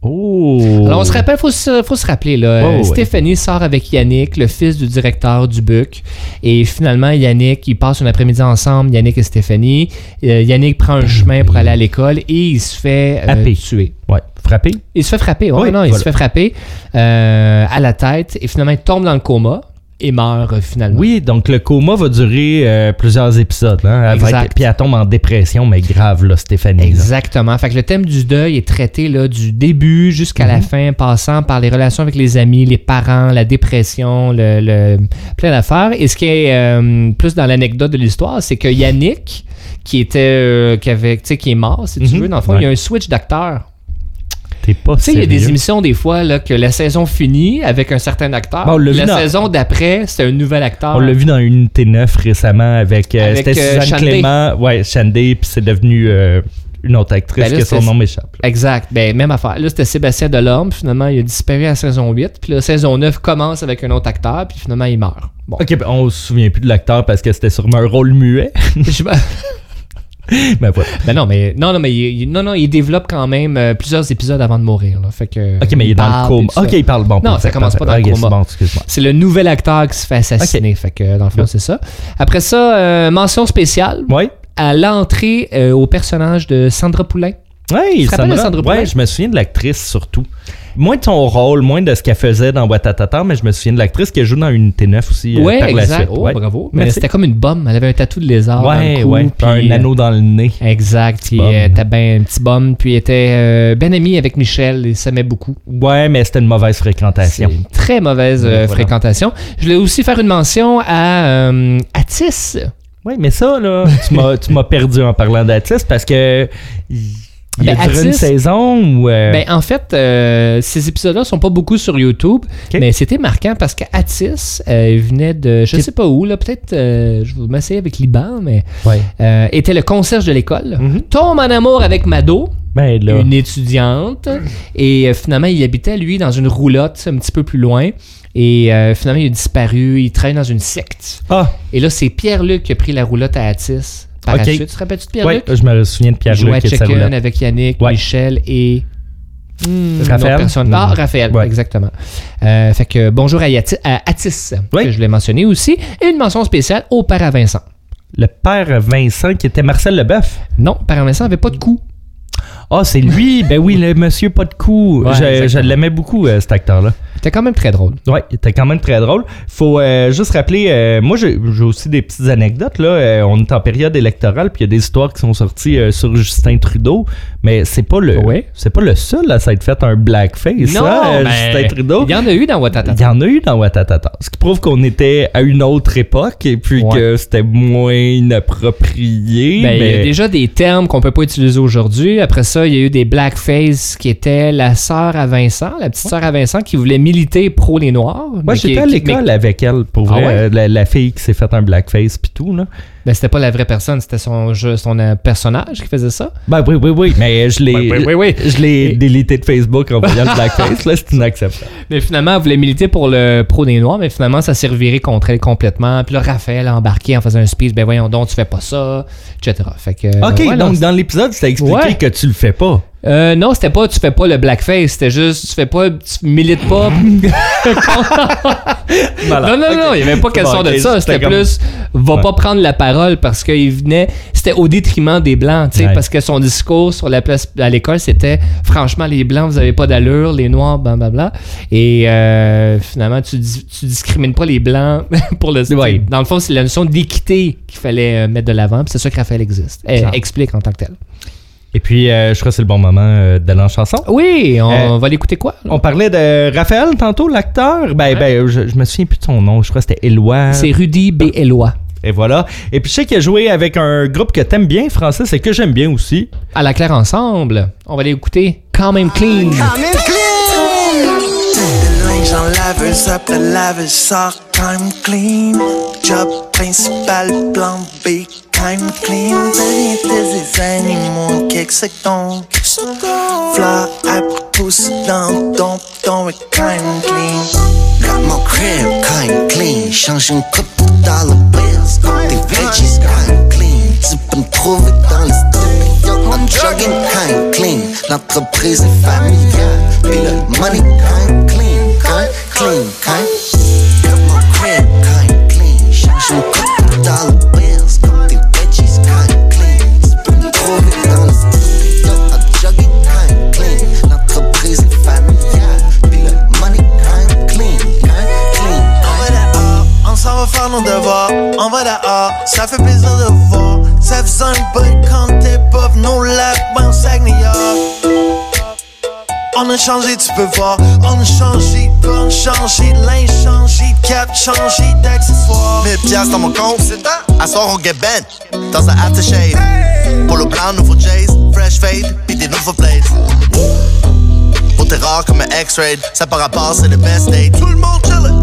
Oh. Alors, on se rappelle, faut se, faut se rappeler, là. Oh, ouais. Stéphanie sort avec Yannick, le fils du directeur du BUC. Et finalement, Yannick, ils passent un après-midi ensemble, Yannick et Stéphanie. Euh, Yannick prend un chemin pour aller à l'école et il se fait euh, tuer. Ouais. frapper? Il se fait frapper, ouais, Oui, non, il se fait frapper euh, à la tête et finalement il tombe dans le coma et meurt euh, finalement. Oui, donc le coma va durer euh, plusieurs épisodes. Hein, être- puis elle tombe en dépression, mais grave, là, Stéphanie. là. Exactement. Fait que le thème du deuil est traité là, du début jusqu'à Mhm. la fin, passant par les relations avec les amis, les parents, la dépression, le, le- plein d'affaires. Et ce qui est euh, plus dans l'anecdote de l'histoire, c'est que Yannick, qui était, euh, qui avait, tu sais, qui est mort, si tu Mhm. veux, dans le fond, Ouais. il y a un switch d'acteur. T'es pas Tu sais, il y a des émissions des fois là, que la saison finit avec un certain acteur. Bon, on l'a dans- saison d'après, c'est un nouvel acteur. On l'a vu dans Unité 9 récemment avec, euh, Avec, c'était euh, Suzanne Shandé. Clément. Ouais, Shandé, puis c'est devenu euh, une autre actrice Ben là, que son nom m'échappe. Exact. Ben, même affaire. Là, c'était Sébastien Delorme. Finalement, il a disparu à la saison 8. Puis la saison 9 commence avec un autre acteur. Puis finalement, il meurt. Bon. Ok, ben, on se souvient plus de l'acteur parce que c'était sûrement un rôle muet. *laughs* *laughs* Ben voilà. ben non, mais, non, non, mais il, il- non, non, il développe quand même euh, plusieurs épisodes avant de mourir. Là. Fait que, Ok, mais il est dans le parle coma. Ok, il parle bon. Non, ça commence pas dans le c'est coma. bon. C'est le nouvel acteur qui se fait assassiner. Fait que, dans le fond, c'est ça. Après ça, euh, mention spéciale Ouais. à l'entrée euh, au personnage de Sandra Poulain. De Sandra- Sandra Poulin? Ouais, je me souviens de l'actrice surtout. Moins de son rôle, moins de ce qu'elle faisait dans Watatata, mais je me souviens de l'actrice qui joue dans Unité 9 aussi euh, ouais, par la exact. suite. Oh, ouais. bravo. Mais c'était comme une bombe. Elle avait un tatou de lézard. dans Ouais, le cou, puis, un euh, anneau dans le nez. Exact. Puis bombe. euh, était ben un petit bum. Puis elle était euh, ben ami avec Michel. Il s'aimait beaucoup. Ouais, mais c'était une mauvaise fréquentation. une très mauvaise euh, voilà. fréquentation. Je voulais aussi faire une mention à Atis. Oui, mais ça, là, tu m'as, perdu en parlant d'Atis parce que. Il Ben, a duré une saison ou. euh, Ben, en fait, euh, ces épisodes-là sont pas beaucoup sur YouTube, mais c'était marquant parce qu'Atis euh, il venait de, je Qui- sais pas où, là, peut-être, euh, je vais m'essayer avec Liban, mais ouais. était le concierge de l'école. Mhm. Tombe en amour avec Mado, Ben là. une étudiante, et finalement, il habitait, lui, dans une roulotte un petit peu plus loin. Et euh, finalement, il a disparu. Il travaille dans une secte. Ah, Et là, c'est Pierre-Luc qui a pris la roulotte à Atis. Par Ok. la suite, tu te rappelles-tu de Pierre-Luc? je me souviens de jouait Pierre-Luc Chicken roulette. avec Yannick, Ouais. Michel et. Hmm, Raphaël? personne. Ah. Raphaël, Ouais. exactement. Euh, fait que bonjour à, Yati- à Atis, Ouais. que je l'ai mentionné aussi. Et une mention spéciale au père à Vincent. Le père Vincent qui était Marcel Leboeuf. Non, père Vincent n'avait pas de coup. Ah, c'est lui. ben oui, le monsieur pas de cou. Ouais, je, je l'aimais beaucoup, euh, cet acteur-là. C'était quand même très drôle. Ouais, était quand même très drôle. Faut euh, juste rappeler, euh, moi j'ai aussi des petites anecdotes là. Euh, on est en période électorale, puis il y a des histoires qui sont sorties sur Justin Trudeau, mais c'est pas le, Ouais. c'est pas le seul à s'être fait un blackface, non, hein, ben, Justin Trudeau. Il y en a eu dans Watatata. Il y en a eu dans Watatata. Ce qui prouve qu'on était à une autre époque et puis Ouais. que c'était moins inapproprié. Ben, Il y a mais... déjà des termes qu'on peut pas utiliser aujourd'hui. Après ça, il y a eu des blackface qui étaient la sœur à Vincent, la petite sœur à Vincent qui voulait militer pro les Noirs. Moi, j'étais à l'école mais- avec elle, pour Ah vrai, ouais? euh, la, la fille qui s'est fait un blackface puis tout, là. Ben, c'était pas la vraie personne, c'était son, euh, personnage qui faisait ça. Ben oui, oui, oui, mais je l'ai, *laughs* Oui, oui, oui, oui. je l'ai délité de Facebook en voyant le blackface, là, c'est inacceptable. Mais finalement, elle voulait militer pour le pro des Noirs, mais finalement, ça s'est reviré contre elle complètement. Puis là, Raphaël a embarqué en faisant un speech, ben voyons donc, tu fais pas ça, etc. Fait que, Ok, ouais, non, donc dans l'épisode, c'était expliqué Ouais. que tu le fais pas? Euh, non, c'était pas tu fais pas le blackface, c'était juste tu fais pas tu milites pas. *laughs* non non non, il y avait pas question Bon, de ça, c'était comme- plus va Ouais. pas prendre la parole parce qu'il venait c'était au détriment des blancs, tu sais Ouais. parce que son discours sur la place à l'école c'était franchement les blancs vous avez pas d'allure, les noirs blablabla et euh, finalement tu tu discrimines pas les blancs *laughs* pour le Ouais. dans le fond c'est la notion d'équité qu'il fallait euh, mettre de l'avant, c'est ça que Raphaël existe. euh, Clair. explique en tant que tel. Et puis, euh, je crois que c'est le bon moment euh, d'aller en chanson. Oui, on Euh, va l'écouter quoi là? On parlait de Raphaël tantôt, l'acteur. Ben, Ouais. ben, je, je me souviens plus de son nom. Je crois que c'était Éloi. C'est Rudy B. Eloi. Et voilà. Et puis, je sais qu'il a joué avec un groupe que t'aimes bien, Francis, et que j'aime bien aussi. À la claire ensemble, on va l'écouter quand même clean. Le linge en laveuse up, le lavage sort quand même clean. Job principal, plan B, même clean. Des animaux, quelques secondes. Fly dans ton ton est quand même clean. Got my crib kind clean, change une couple de dollar bills, des veggies kind clean, tu peux me trouver dans les studios, I'm chugging kind clean, l'entreprise est familiale, puis le money kind clean, kind clean, kind. Got my crib kind clean, change une couple de dollar bills, faire nos devoirs. On va dehors, ça fait plaisir de voir. Ça faisait un bout quand t'es pauvre, nos lapins ben, Sagnia. On a changé, tu peux voir. On a changé, on a changé, linge changé, cap changé d'accessoires. Mille piastres dans mon compte, c'est ça. À soir, on get bent. Dans un aftershave. Hey! Polo blanc, nouveau Jays, fresh fade, pis des nouveaux blades. Pour tes rares comme un X-ray. ça par rapport, c'est le best day. Tout le monde chillin'.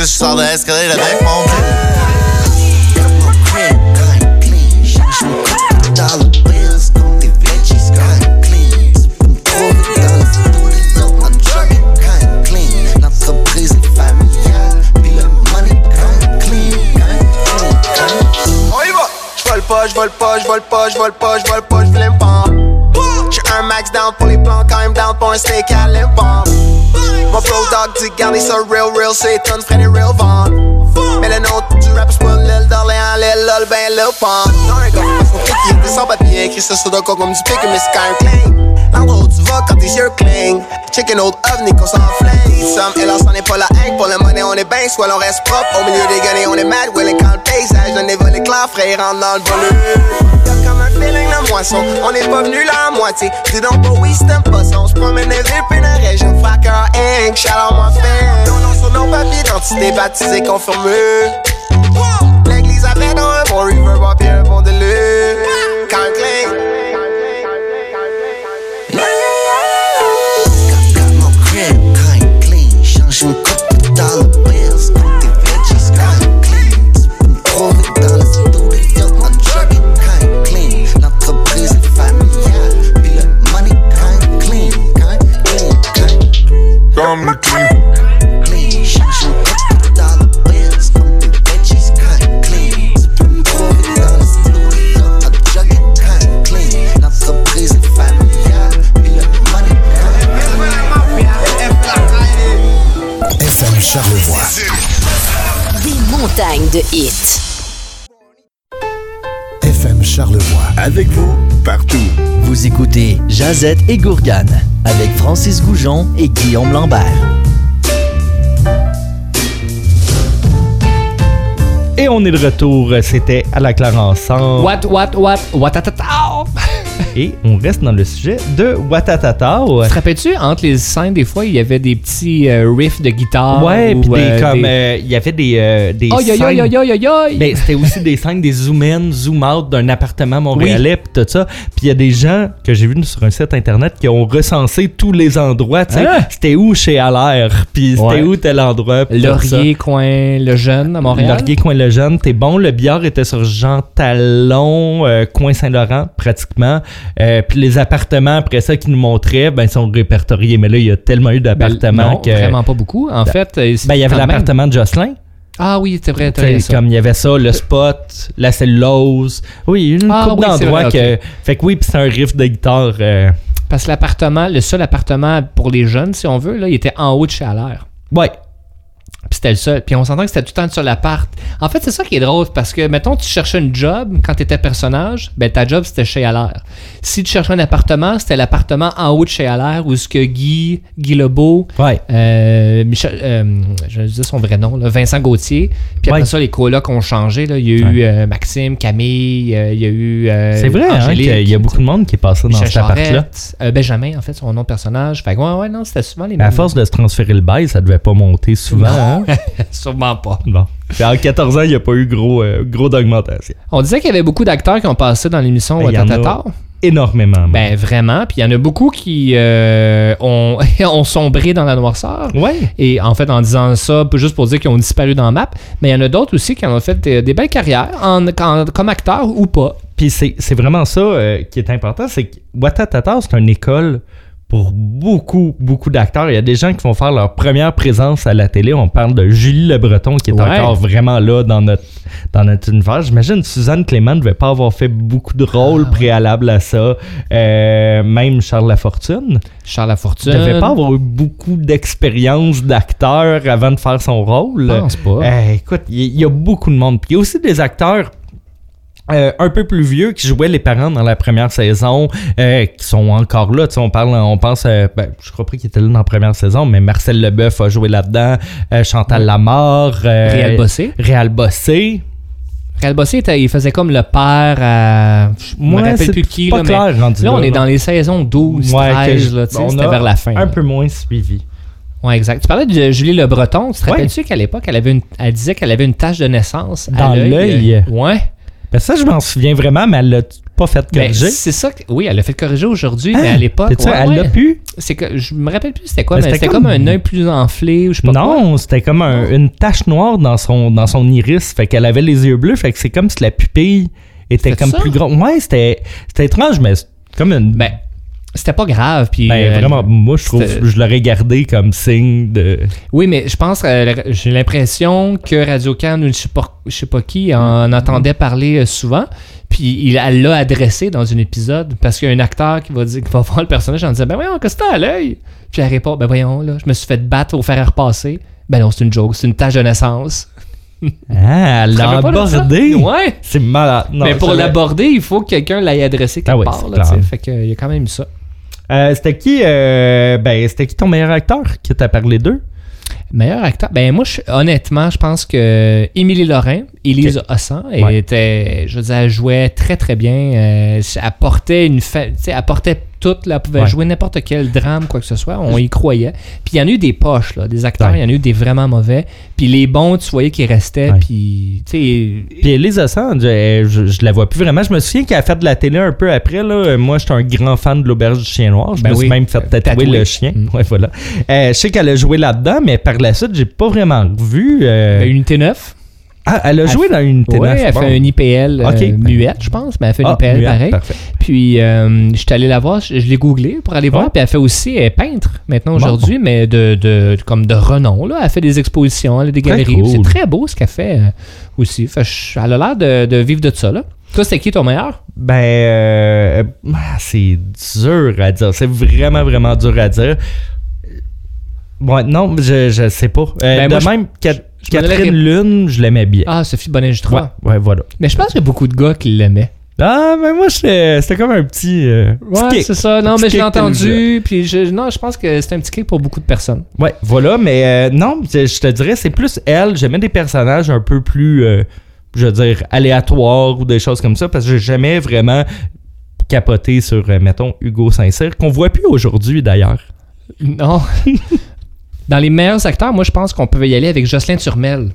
Puisque je sors de l'escalade avec mon pas, pas, pas, pas. J'suis un max down pour les plans, quand même down pour un steak à. Mon flow dog dit garder ça real, real, c'est ton frère real ventes. Mais le nom du rap, c'est pas l'île d'Orléans, l'île lol, ben le pont. Dans un gars, fait qu'il sans papier, écrit ça sur le corps comme du pic, mais c'est quand même clean. L'endroit où tu vas quand tes yeux clignent. Chicken old ovni qu'on s'enflamme. Somme, hélas, on n'est pas la haine. Pour le money, on est bien, soit l'on reste propre. Au milieu des guenilles, on est mad, willing quand le paysage donne des volets clairs, frère, rentre dans le volume. Comme un feeling de moisson. On n'est pas venu à moitié. Dis donc pas oui, c'est un poisson. On se promène des villes, puis une région. Fracker Inc. Shout out my fans. Nos noms sur nos papiers d'identité baptisés confirmés. L'église avait dans un bon reverb, puis un bon délire. Quand clean. De hits. FM Charlevoix. Avec vous, partout. Vous écoutez Jazette et Gourgane avec Francis Goujon et Guillaume Lambert. Et on est de retour, c'était à la claire ensemble. What, what, what, what, ta. Et on reste dans le sujet de Watatata. Te rappelles-tu, entre les scènes, des fois, il y avait des petits euh, riffs de guitare. Ouais, ou, puis des, euh, comme des- euh, il y avait des euh, des aïe, scènes- aïe. Ben, c'était aussi des scènes, des zoom in, zoom out d'un appartement montréalais, puis tout ça. Puis il y a des gens que j'ai vus sur un site internet qui ont recensé tous les endroits. Tu sais, Hein? c'était où chez Allaire, puis c'était Ouais. où tel endroit? Laurier, coin, le jeune à. Montréal? Laurier, coin le jeune, t'es bon. Le billard était sur Jean Talon, coin Saint-Laurent, pratiquement. Euh, puis les appartements après ça qu'ils nous montraient, ben ils sont répertoriés. Mais là, il y a tellement eu Ben, d'appartements non, que. vraiment pas beaucoup. En fait, euh, Ben, il y avait l'appartement de Jocelyn. Ah oui, c'est vrai, ça. comme il y avait ça, le spot, la cellulose. Oui, il y a eu une Ah couple oui, c'est d'endroits que. Fait que oui, puis c'est un riff de guitare. euh, Parce que l'appartement, le seul appartement pour les jeunes, si on veut, là, il était en haut de chez Allaire. Ouais. Puis c'était le seul. Puis on s'entend que c'était tout le temps sur l'appart. En fait, c'est ça qui est drôle parce que, mettons, tu cherchais une job quand tu étais personnage, ben ta job c'était chez Allaire. Si tu cherchais un appartement, c'était l'appartement en haut de chez Allaire où ce que Guy, Guy Lebeau, Ouais. euh, Michel, euh, je dis son vrai nom, là, Vincent Gauthier. Puis après Ouais. ça, les colocs ont changé. Là. Il y a eu euh, Maxime, Camille, euh, il y a eu. C'est vrai, hein, qu'il y a beaucoup de monde qui est passé dans cet appart-là. Benjamin, en fait, son nom de personnage. Fait que, ouais, ouais, non, c'était souvent les Mais à mêmes. force de se transférer le bail, ça devait pas monter souvent. *laughs* Sûrement pas. Bon. Puis en 14 ans, il n'y a pas eu gros, euh, gros d'augmentation. On disait qu'il y avait beaucoup d'acteurs qui ont passé dans l'émission Ben, Watatata. Énormément. même. Ben vraiment, puis il y en a beaucoup qui euh, ont, *laughs* ont sombré dans la noirceur. ouais. Et en fait, en disant ça, juste pour dire qu'ils ont disparu dans la map, mais il y en a d'autres aussi qui ont fait des, des belles carrières en, en- comme acteurs ou pas. Puis c'est c'est vraiment ça euh, qui est important, c'est que Watatata, c'est une école pour beaucoup, beaucoup d'acteurs. Il y a des gens qui vont faire leur première présence à la télé. On parle de Julie Le Breton qui est Ouais. encore vraiment là dans notre, dans notre univers. J'imagine Suzanne Clément ne devait pas avoir fait beaucoup de rôles Ah, préalables à ça. Euh, même Charles Lafortune Charles ne Lafortune. devait pas avoir eu beaucoup d'expérience d'acteur avant de faire son rôle. Je pense pas. Euh, écoute, il y, y a beaucoup de monde. Puis il y a aussi des acteurs euh, un peu plus vieux qui jouaient les parents dans la première saison, euh, qui sont encore là. Tu sais, on parle, on pense, euh, ben, je crois pas qu'il était là dans la première saison, mais Marcel Leboeuf a joué là-dedans, Chantal Lamarre, Réal Bossé. Réal Bossé. Réal Bossé, il faisait comme le père à. Je me rappelle plus qui. pas là, clair mais là, on est dans les saisons 12, Ouais, que 13, je- là, c'était vers la fin. Un peu moins suivi. Ouais, exact. Tu parlais de Julie Le Breton. Tu te Ouais. rappelles-tu qu'à l'époque, elle, avait une... elle disait qu'elle avait une tache de naissance à Dans l'œil. Ouais. Ben ça, je m'en souviens vraiment, mais elle l'a pas fait Ben, corriger. c'est ça. que- Oui, elle l'a fait corriger aujourd'hui, mais Hein? à l'époque. Ouais, elle ouais. l'a pu? C'est que je me rappelle plus c'était quoi, Ben, mais c'était comme... comme- un œil plus enflé ou je sais pas. Non, c'était comme un- une tache noire dans son, dans son iris. Fait qu'elle avait les yeux bleus. Fait que c'est comme si la pupille était comme ça? plus grande. Ouais, c'était c'était étrange, mais c'est comme une. Ben, c'était pas grave. Puis, Ben, euh, vraiment, moi, je trouve, je l'aurais gardé comme signe de. Oui, mais je pense, euh, j'ai l'impression que Radio Can ou je sais pas, je sais pas qui en entendait parler euh, souvent. Puis il, l'a adressé dans un épisode parce qu'il y a un acteur qui va dire qu'il va *laughs* voir le personnage en disant Ben voyons, qu'est-ce que t'as à l'œil? Puis elle répond Ben voyons, là, je me suis fait battre au fer à repasser. Ben non, c'est une joke, c'est une tâche de naissance. *laughs* Ah, elle Tu te l'a rappelles pas de ça? abordé. Ouais. C'est malade. Non, mais pour l'aborder, il faut que quelqu'un l'aille adressé quelque Ah oui, part. Là, fait qu'il y a quand même eu ça. Euh, c'était qui, euh, ben, c'était qui ton meilleur acteur qui t'a parlé d'eux? Meilleur acteur? Ben moi, je- honnêtement, je pense que Émilie Lorrain, Élise Hossan, elle Ouais. était, je veux dire, elle jouait très très bien. Euh, elle portait une, fa- elle portait tout, là, pouvait Ouais. jouer n'importe quel drame, quoi que ce soit. On y croyait. Puis il y en a eu des poches, là, des acteurs, il Ouais. y en a eu des vraiment mauvais. Puis les bons, tu voyais qu'ils restaient. Puis, tu sais, Puis je, je, je la vois plus vraiment. Je me souviens qu'elle a fait de la télé un peu après. Là. Euh, Moi, j'étais un grand fan de l'auberge du chien noir. Je Ben me suis même fait tatouer, Tatouer. le chien. Mm. Ouais, voilà. Euh, je sais qu'elle a joué là-dedans, mais par la suite, j'ai pas vraiment vu. euh, ben, Unité 9. Ah, elle a Elle joué dans une Oui, télé. elle fait un IPL euh, muette, je pense, mais elle fait un Ah, IPL muette, pareil. Parfait. Puis, euh, je suis allé la voir, je, je l'ai googlé pour aller voir. Ouais. Puis, elle fait aussi, elle est peintre maintenant Bon. aujourd'hui, mais de, de, comme de renom. Là. Elle fait des expositions, elle a des Très galeries. cool. C'est très beau ce qu'elle fait euh, aussi. Fait, elle a l'air de, de vivre de ça. Là. Toi, c'était qui ton meilleur? Ben, euh, ah, c'est dur à dire. C'est vraiment, vraiment dur à dire. Ouais, non, je, je sais pas. Euh, Ben, de moi, même, je Catherine Lune, je l'aimais bien. Ah, Sophie Bonnet 3. ouais, ouais, voilà. Mais je pense qu'il y a beaucoup de gars qui l'aimaient. Ah, mais moi, j'étais- c'était comme un petit. euh, Ouais, c'est ça. Non, mais je l'ai entendu. Puis, je, non, je pense que c'est un petit kick pour beaucoup de personnes. Ouais, voilà, mais euh, non, je je te dirais, c'est plus elle. J'aimais des personnages un peu plus, euh, je veux dire, aléatoires ou des choses comme ça, parce que j'ai jamais vraiment capoté sur, euh, mettons, Hugo Saint-Cyr, qu'on voit plus aujourd'hui d'ailleurs. Non. *laughs* Dans les meilleurs acteurs, moi, je pense qu'on peut y aller avec Jocelyn Turmel.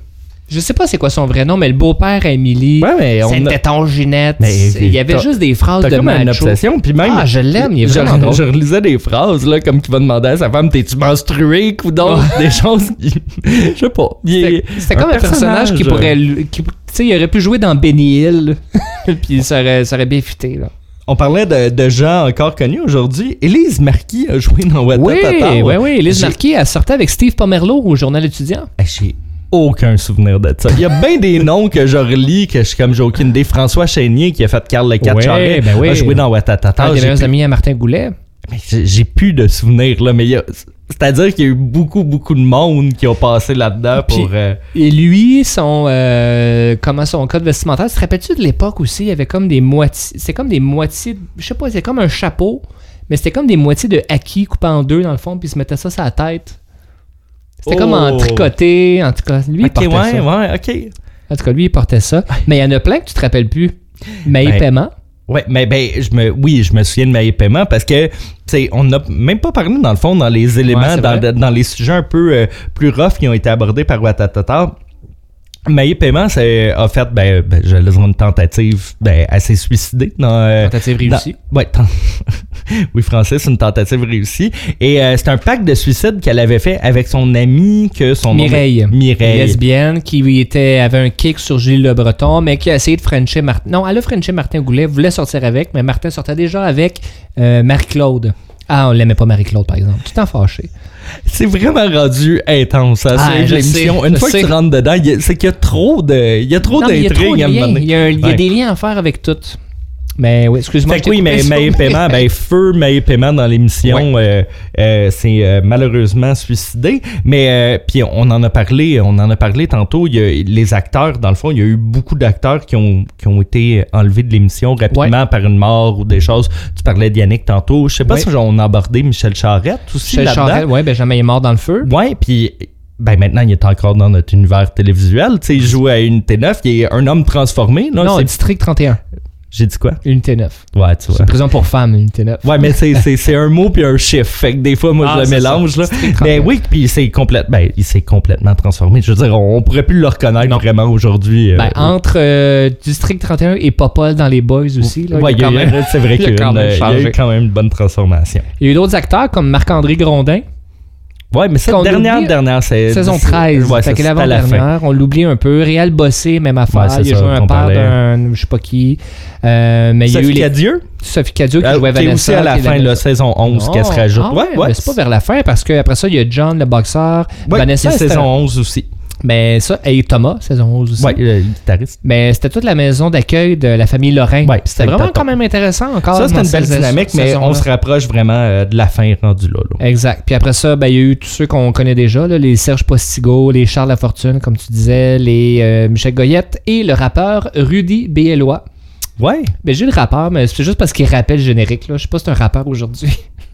Je sais pas c'est quoi son vrai nom, mais le beau-père à Émilie. Ouais, mais on a- C'était Ginette. Mais, Il y avait juste des phrases de comme une obsession, puis même. Ah, je l'aime, il est je, vraiment je relisais des phrases, là, comme qui va demander à sa femme T'es-tu menstrué, coudon Des choses qui. Je sais pas. C'était c'était comme un personnage, qui euh, pourrait. qui- Tu sais, il aurait pu jouer dans Benny Hill. *laughs* Puis ça aurait, ça aurait bien fité, là. On parlait de, de gens encore connus aujourd'hui. Élise Marquis a joué dans What Oui, oui, oui. Elise J'ai- Marquis, elle sortait avec Steve Pomerleau au journal étudiant. Eh, J'ai aucun souvenir de ça. Il y a bien des *laughs* noms que je relis que je suis comme j'ai aucune idée. François Chénier qui a fait Carl Le 4 Ouais, ben oui. a joué dans Watatata. Un des meilleurs amis à Martin Goulet. j'ai plus de souvenirs là, mais il y a- c'est-à-dire qu'il y a eu beaucoup beaucoup de monde qui ont passé là-dedans Puis- pour. euh, Et lui, son euh, comment son code vestimentaire, te rappelles-tu de l'époque aussi, il y avait comme des moitiés, c'est comme des moitiés, je sais pas, c'est comme un chapeau, mais c'était comme des moitiés de acquis coupés en deux dans le fond, puis il se mettait ça sur la tête. C'était comme en Oh. tricoté, en tout cas, lui il ok, portait ouais, ça. ouais, ok. En tout cas, lui il portait ça. Mais il y en a plein que tu te rappelles plus. Mais Ben, paiement. Ouais, mais ben, je me, oui, je me souviens de Maï Paiement parce que, tu sais, on n'a même pas parlé dans le fond dans les éléments, Ouais, dans, dans les sujets un peu euh, plus rough qui ont été abordés par Watatata. Maï Paiement, c'est, a fait, ben, ben je laisse une tentative, ben, elle s'est suicidée dans. euh, Tentative réussie? dans- ouais, ten- *laughs* oui, Francis, une tentative réussie. Et euh, c'est un pacte de suicide qu'elle avait fait avec son ami que son nom- Mireille. Mireille. Lesbienne qui était, avait un kick sur Gilles Le Breton, mais qui a essayé de frencher Martin. Non, elle a frenché Martin Goulet, voulait sortir avec, mais Martin sortait déjà avec euh, Marie-Claude. Ah, on l'aimait pas Marie-Claude, par exemple. Le temps fâché. C'est vraiment rendu intense à Ah, l'émission. Une fois que tu rentres dedans, c'est qu'il y a trop de, il y a trop d'intrigues de à. Il y a, un- il y a Ouais. des liens à faire avec tout. Mais oui, excuse-moi. Fait je que oui, mais *laughs* Paiement, ben, feu Maï Paiement dans l'émission, euh, euh, c'est euh, malheureusement suicidé. Mais euh, puis on en a parlé, on en a parlé tantôt. Il y a, les acteurs, dans le fond, il y a eu beaucoup d'acteurs qui ont, qui ont été enlevés de l'émission rapidement par une mort ou des choses. Tu parlais d'Yannick tantôt. Je sais pas si on a abordé Michel Charette aussi Michel. Charest, ouais, Benjamin est mort dans le feu. Ouais, puis ben maintenant, il est encore dans notre univers télévisuel. Tu sais, il joue à Unité 9, il est un homme transformé. là. Non, District 31. J'ai dit quoi? Unité 9. Ouais, tu C'est vois. une prison pour femmes, Unité 9. Ouais, mais c'est- c'est c'est un mot puis un chiffre. Fait que des fois, moi, Ah, je le c'est mélange. Là. Mais 31. oui, puis c'est complète, ben, il s'est complètement transformé. Je veux dire, on, on pourrait plus le reconnaître Non. vraiment aujourd'hui. euh, Ben, entre euh, District 31 et Popol dans les Boys aussi. Là, ouais, il y a quand même- c'est vrai *laughs* il qu'il y, a y eu quand même une bonne transformation. Il y a eu d'autres acteurs comme Marc-André Grondin, Ouais, mais cette dernière, oublie- dernière, c'est. saison c'est- 13. Ouais, c'était à la fin. l'avant-dernière, on l'oublie un peu. Réal Bossé, même affaire. Ouais, c'est il a joué un père d'un, je sais pas qui. Euh, mais il y a eu Sophie les, Cadieux, Sophie Cadio qui euh, jouait qui Vanessa. aussi à la qui fin, la saison 11, qui se rajoute. Ah ouais, mais c'est pas vers la fin parce qu'après ça, il y a John, le boxeur. Ouais, Vanessa, c'était- saison 11 aussi. Mais ça, et Thomas, saison 11 aussi. Ouais, le guitariste. Mais c'était toute la maison d'accueil de la famille Lorrain. Ouais, c'était c'était vraiment quand même intéressant encore. Ça, dans une belle dynamique, mais on se rapproche vraiment euh, de la fin rendue là. là. Exact. Puis après ça, ben, il y a eu tous ceux qu'on connaît déjà, là, les Serge Postigo, les Charles Lafortune, comme tu disais, les euh, Michel Goyette et le rappeur Rudy Biellois. Ouais. Ben, j'ai le rappeur, mais c'est juste parce qu'il rappelle le générique. Là. Je sais pas si c'est un rappeur aujourd'hui.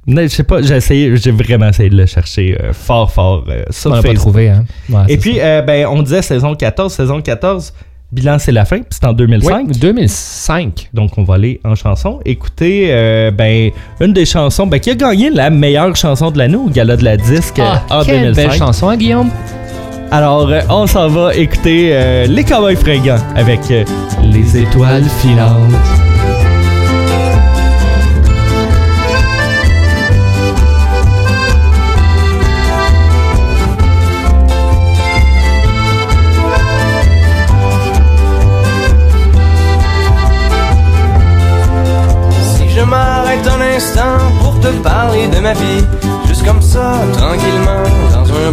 Non, je sais pas, j'ai essayé, j'ai vraiment essayé de le chercher euh, fort, fort euh, sur On l'a pas Facebook. trouvé. Hein? Ouais, Et puis, euh, ben, on disait saison 14. Saison 14, bilan, c'est la fin. Puis c'est en 2005. Oui, 2005. Donc, on va aller en chanson. Écoutez, euh, ben, une des chansons ben, qui a gagné la meilleure chanson de l'année au Gala de la Disque Ah, en quelle 2005. belle chanson, hein, Guillaume? Alors, on s'en va écouter Les Cowboys Fringants avec Les Étoiles Filantes. Parler de ma vie, juste comme ça, tranquillement,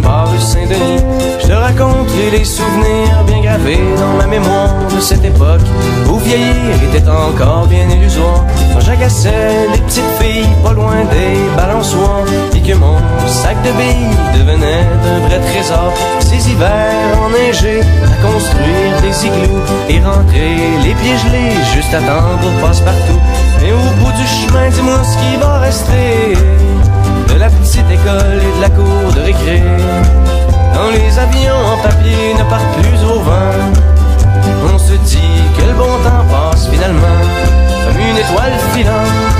rue Saint-Denis, je te raconterai les souvenirs bien gravés dans ma mémoire de cette époque où vieillir était encore bien illusoire. Quand j'agaçais les petites filles pas loin des balançoires et que mon sac de billes devenait un vrai trésor. Ces hivers enneigés à construire des igloos et rentrer les pieds gelés juste à temps pour passe-partout. Mais au bout du chemin, dis-moi ce qui va rester petite école et de la cour de récré. Quand les avions en papier ne partent plus au vent, on se dit que le bon temps passe finalement comme une étoile filante.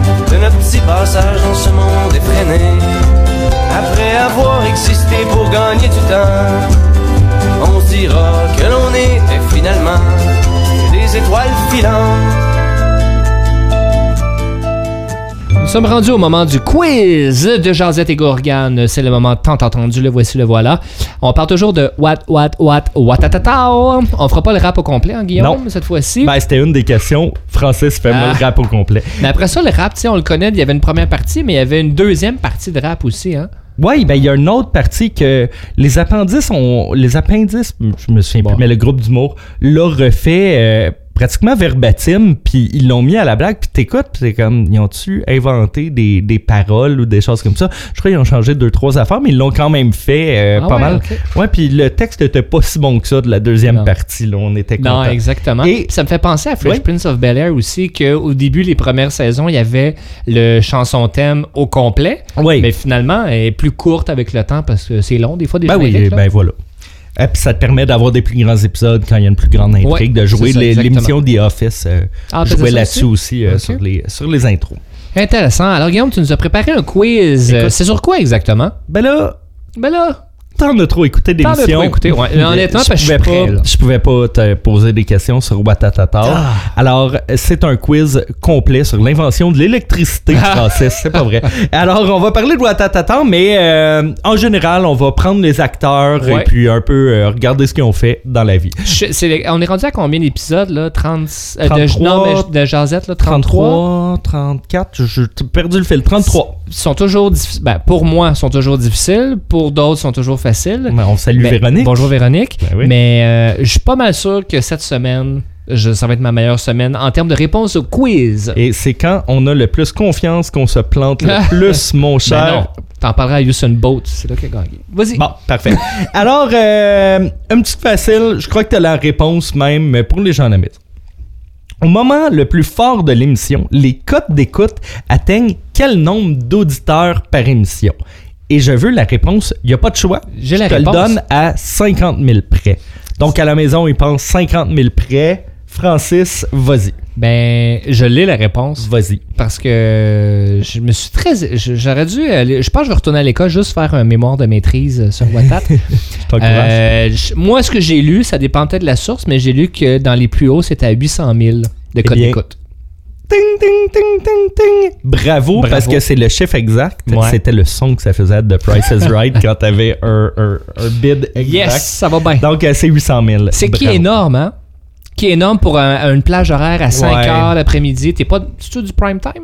de notre petit passage dans ce monde effréné. Après avoir existé pour gagner du temps, on se dira que l'on était finalement des étoiles filantes. Sommes rendus au moment du quiz de Jazette et Gorgane. C'est le moment tant attendu, le voici, le voilà. On parle toujours de what, what, what, watatatao. On fera pas le rap au complet, hein, Guillaume, Non. cette fois-ci? Ben, c'était une des questions. Francis, fais-moi Ah. le rap au complet. Mais après ça, le rap, tu sais, on le connaît, il y avait une première partie, mais il y avait une deuxième partie de rap aussi, hein. Oui, ben il y a une autre partie que les appendices ont. Les appendices, je me souviens Bon. plus, mais le groupe d'humour l'a refait euh, pratiquement verbatim, puis ils l'ont mis à la blague, puis t'écoutes, puis c'est comme, ils ont-tu inventé des, des paroles ou des choses comme ça? Je crois qu'ils ont changé deux, trois affaires, mais ils l'ont quand même fait euh, Ah pas ouais, mal. ok. Ouais, puis le texte était pas si bon que ça de la deuxième Non. partie, là, on était Non, contents. exactement. Et- ça me fait penser à Fresh. Prince of Bel Air aussi, qu'au début, les premières saisons, il y avait le chanson thème au complet, Oui. mais finalement, elle est plus courte avec le temps parce que c'est long, des fois, des Ben oui, là. ben voilà. Et puis ça te permet d'avoir des plus grands épisodes quand il y a une plus grande intrigue, Ouais, de jouer l'émission The Office. euh, Ah, jouer là-dessus aussi, euh, sur, les, sur les intros. Intéressant. Alors, Guillaume, tu nous as préparé un quiz. Euh, C'est sur quoi exactement? Ben là, Ben là, t'en as trop trop écouté, ouais. Mais honnêtement, parce que je pouvais prêt, pas, là. je pouvais pas te poser des questions sur Watatata. Ah. Alors, c'est un quiz complet sur l'invention de l'électricité, Francis. C'est pas vrai. Alors, on va parler de Watatata, mais euh, en général, on va prendre les acteurs Ouais. et puis un peu euh, regarder ce qu'ils ont fait dans la vie. Je- on est rendu à combien d'épisodes, là? 30. euh, de, 33. non, mais de Jazette, là 33. 33, 34, j'ai perdu le fil. 33. sont toujours difficiles. Ben, pour moi, sont toujours difficiles. Pour d'autres, sont toujours faciles. Mais on salue Mais- Véronique. Bonjour Véronique. Ben oui. Mais euh, je suis pas mal sûr que cette semaine, je- ça va être ma meilleure semaine en termes de réponse au quiz. Et c'est quand on a le plus confiance qu'on se plante le *laughs* plus, mon Ben cher. non, t'en parleras à Usain Bolt, c'est là qu'il a gagné. Vas-y. Bon, parfait. *laughs* Alors, euh, une petite facile, je crois que tu as la réponse même mais pour les gens de la. Au moment le plus fort de l'émission, les cotes d'écoute atteignent quel nombre d'auditeurs par émission? Et je veux la réponse, il n'y a pas de choix. Je la te réponse. le donne à 50 000 près. Donc, à la maison, ils pensent 50 000 près. Francis, vas-y. Ben, je l'ai la réponse Vas-y. parce que je me suis très. J'aurais dû aller. Je pense que je vais retourner à l'école juste faire un mémoire de maîtrise sur WhatsApp. *laughs* Je t'encourage. Euh, moi, ce que j'ai lu, ça dépend peut-être de la source, mais j'ai lu que dans les plus hauts, c'était à 800 000 de code bien, d'écoute. Ting, ting, ting, ting, ting. Bravo, Bravo. parce que c'est le chiffre exact. Ouais. C'était le son que ça faisait de Price is Right *laughs* quand t'avais un, un, un bid exact. Yes, ça va bien. Donc, euh, c'est 800 000. C'est qui est énorme, hein? Qui est énorme pour un- une plage horaire à 5 Ouais. heures l'après-midi. T'es pas. C'est du prime time?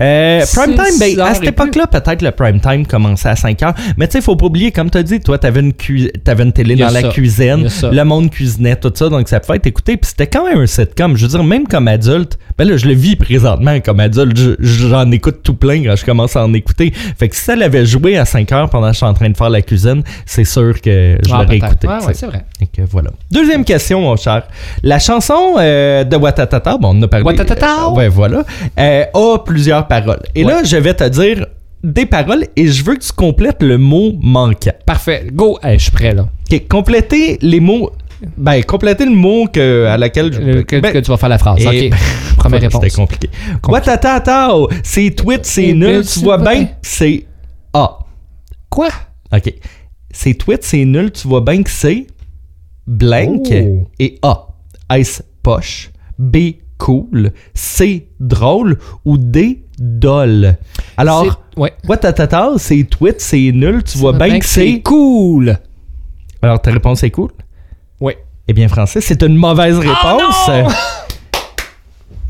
Euh, prime time, ben, à cette et époque-là, peut-être le prime time commençait à 5 heures. Mais tu sais, il faut pas oublier, comme tu as dit, toi, t'avais une, cui- t'avais une télé dans la ça. Cuisine, le monde cuisinait, tout ça, donc ça pouvait être écouté. Puis c'était quand même un sitcom. Je veux dire, même comme adulte, ben là, je le vis présentement comme adulte. Je- J'en écoute tout plein quand je commence à en écouter. Fait que si ça l'avait joué à 5 heures pendant que je suis en train de faire la cuisine, c'est sûr que je Ah, l'aurais écouté. Ouais, sais. c'est vrai. Que voilà. Deuxième question, mon cher. La chanson euh, de Watatata, bon, on en a parlé. Watatata! Euh, ouais, voilà. euh, a plusieurs paroles. Et là, je vais te dire des paroles et je veux que tu complètes le mot manquant. Parfait. Go. Hey, je suis prêt, là. Ok, compléter les mots. Ben, compléter le mot que, à laquelle je. Le- que, ben, que tu vas faire la phrase. et- OK. *laughs* Première *laughs* réponse. C'était compliqué. Watatata, c'est tweet, c'est nul. Tu vois bien, c'est A. Quoi? OK. C'est tweet, c'est nul. Tu vois bien que c'est blank Oh. et A. Est poche. B. Cool. C. Drôle. Ou D. Dole. Alors, ouais. Watatata, c'est tweet, c'est nul. Tu vois bien que c'est. cool. Alors, ta réponse est cool? Oui. Eh bien, Francis, c'est une mauvaise réponse. non!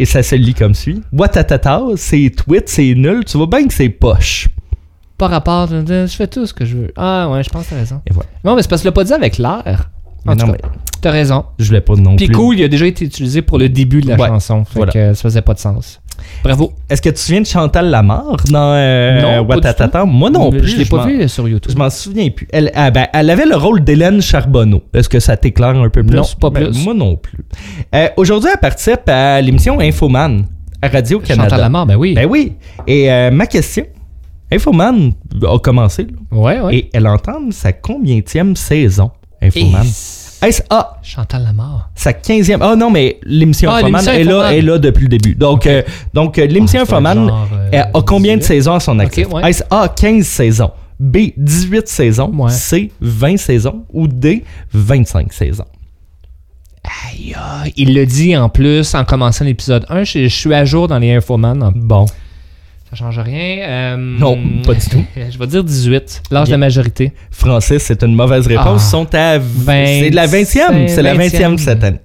Et ça se lit comme suit. Watatata, c'est tweet, c'est nul. Tu vois bien que c'est poche. Pas rapport. de- Je fais tout ce que je veux. Ah, ouais, je pense que t'as raison. Et voilà. Non, mais c'est parce que l'as pas dit avec l'air. En Mais tout non, cas, t'as raison. Je voulais pas non Puis plus. cool, il a déjà été utilisé pour le début de la Ouais, chanson. Fait voilà. que ça faisait pas de sens. Bravo. Est-ce que tu te souviens de Chantal Lamarre dans euh, Non, Watatata? Moi non plus. Je l'ai pas vu sur YouTube. Je m'en souviens plus. Elle, ah, ben, elle avait le rôle d'Hélène Charbonneau. Est-ce que ça t'éclaire un peu plus? Non, pas Ben, plus. moi non plus. Euh, Aujourd'hui, elle participe à l'émission Infoman à Radio-Canada. Chantal Lamar, ben oui. Ben oui. Et euh, ma question, Infoman a commencé. là. ouais, ouais. Et elle entame sa combienième saison, Infoman? Et- Est-ce ah, Chantal Lamar. sa 15e. Ah non, mais l'émission Ah, Infoman est là, Infoman. est là depuis le début. Donc, euh, donc euh, l'émission Infoman euh, a combien de 18? saisons à son actif? Ok, ouais. Est-ce A, 15 saisons? B, 18 saisons? Ouais. C, 20 saisons? Ou D, 25 saisons? Aïe. Il le dit en plus en commençant l'épisode 1. Je, je suis à jour dans les Infoman. Bon. Ça change rien. Euh, Non, pas du tout. *laughs* Je vais dire 18. L'âge de majorité. Francis, c'est une mauvaise réponse. Ah. Ils sont à... Vingt- C'est la 20e. C'est la 20e 20e. cette année.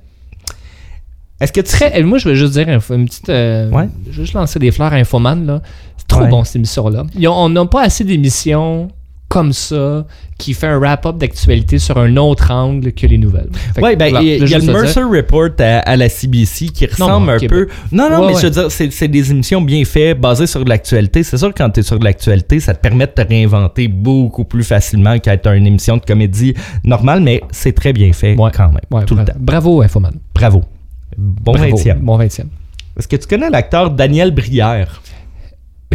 Est-ce que tu... Très, euh, moi, je veux juste dire une, petite. euh, Ouais. Je vais juste lancer des fleurs à Infoman. C'est trop Ouais. bon, cette émission-là. On n'a pas assez d'émissions comme ça qui fait un wrap-up d'actualité sur un autre angle que les nouvelles. Oui, ben, il y, a- y le Mercer Report à, à la CBC qui ressemble non, un peu. Non, non, Ouais, mais ouais. je veux dire, c'est des émissions bien faites, basées sur de l'actualité. C'est sûr que quand tu es sur de l'actualité, ça te permet de te réinventer beaucoup plus facilement qu'être une émission de comédie normale, mais c'est très bien fait Ouais. quand même, tout bra- le temps. Bravo, Infoman. Bravo. Bon Bravo. 20e. Bon 20e. Est-ce que tu connais l'acteur Daniel Brière? *laughs*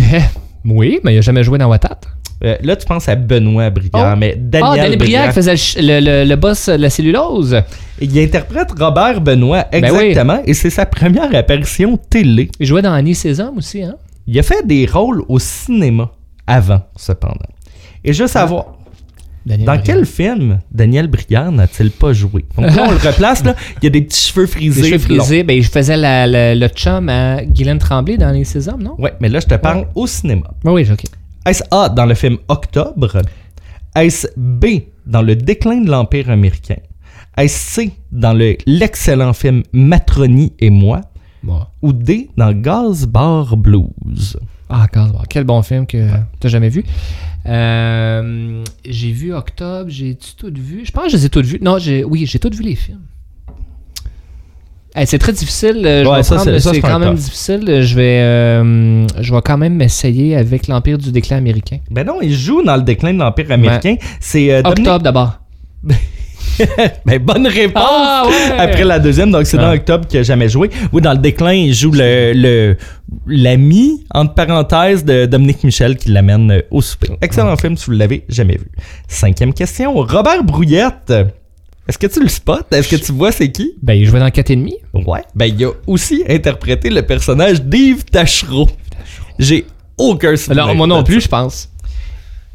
oui, mais il n'a jamais joué dans Watat. Euh, là, tu penses à Benoît Brière, Oh. mais Daniel, Ah, Daniel Brière qui faisait le, le, boss de la cellulose. Il interprète Robert Benoît, Ben oui. exactement, et c'est sa première apparition télé. Il jouait dans Annie Sésame aussi, hein? Il a fait des rôles au cinéma avant, cependant. Et juste Ah. savoir, Daniel Dans Briand. quel film Daniel Briand n'a-t-il pas joué? Donc là, on le replace, là. Il y a des petits cheveux frisés. Les cheveux frisés, ben, je faisais la- la- le chum à Guylaine Tremblay dans Les Sésames, non? Ouais, mais là, je te parle au cinéma. Oui, oui, ok. Est-ce A dans le film Octobre? Est-ce B dans le déclin de l'Empire américain? Est-ce C dans le- l'excellent film Matroni et moi? Ou D dans Gaz Bar Blues? Ah, Casbah, quel bon film que t'as jamais vu. Euh, j'ai vu Octobre, j'ai-tu tout vu? Je pense que je les ai toutes vues. Non, j'ai, oui, j'ai toutes vu les films. Hey, c'est très difficile. euh, Ouais, c'est- quand même difficile. Je vais, euh, je vais quand même m'essayer avec l'Empire du déclin américain. Ben non, il joue dans le déclin de l'Empire américain. C'est euh, Octobre d'abord. *laughs* Ben, bonne réponse! Ah, ouais! Après la deuxième, donc c'est dans. Octobre qu'il a jamais joué. Oui, dans le déclin, il joue le l'ami, entre parenthèses, de Dominique Michel qui l'amène euh, au souper. Excellent film si vous l'avez jamais vu. Cinquième question. Robert Brouillette. Est-ce que tu le spots? Est-ce que tu vois c'est qui? Ben, il jouait dans 4 et demi. Ouais. Ben, il a aussi interprété le personnage d'Yves Tachereau. J'ai aucun souvenir. Alors, moi non plus, je pense.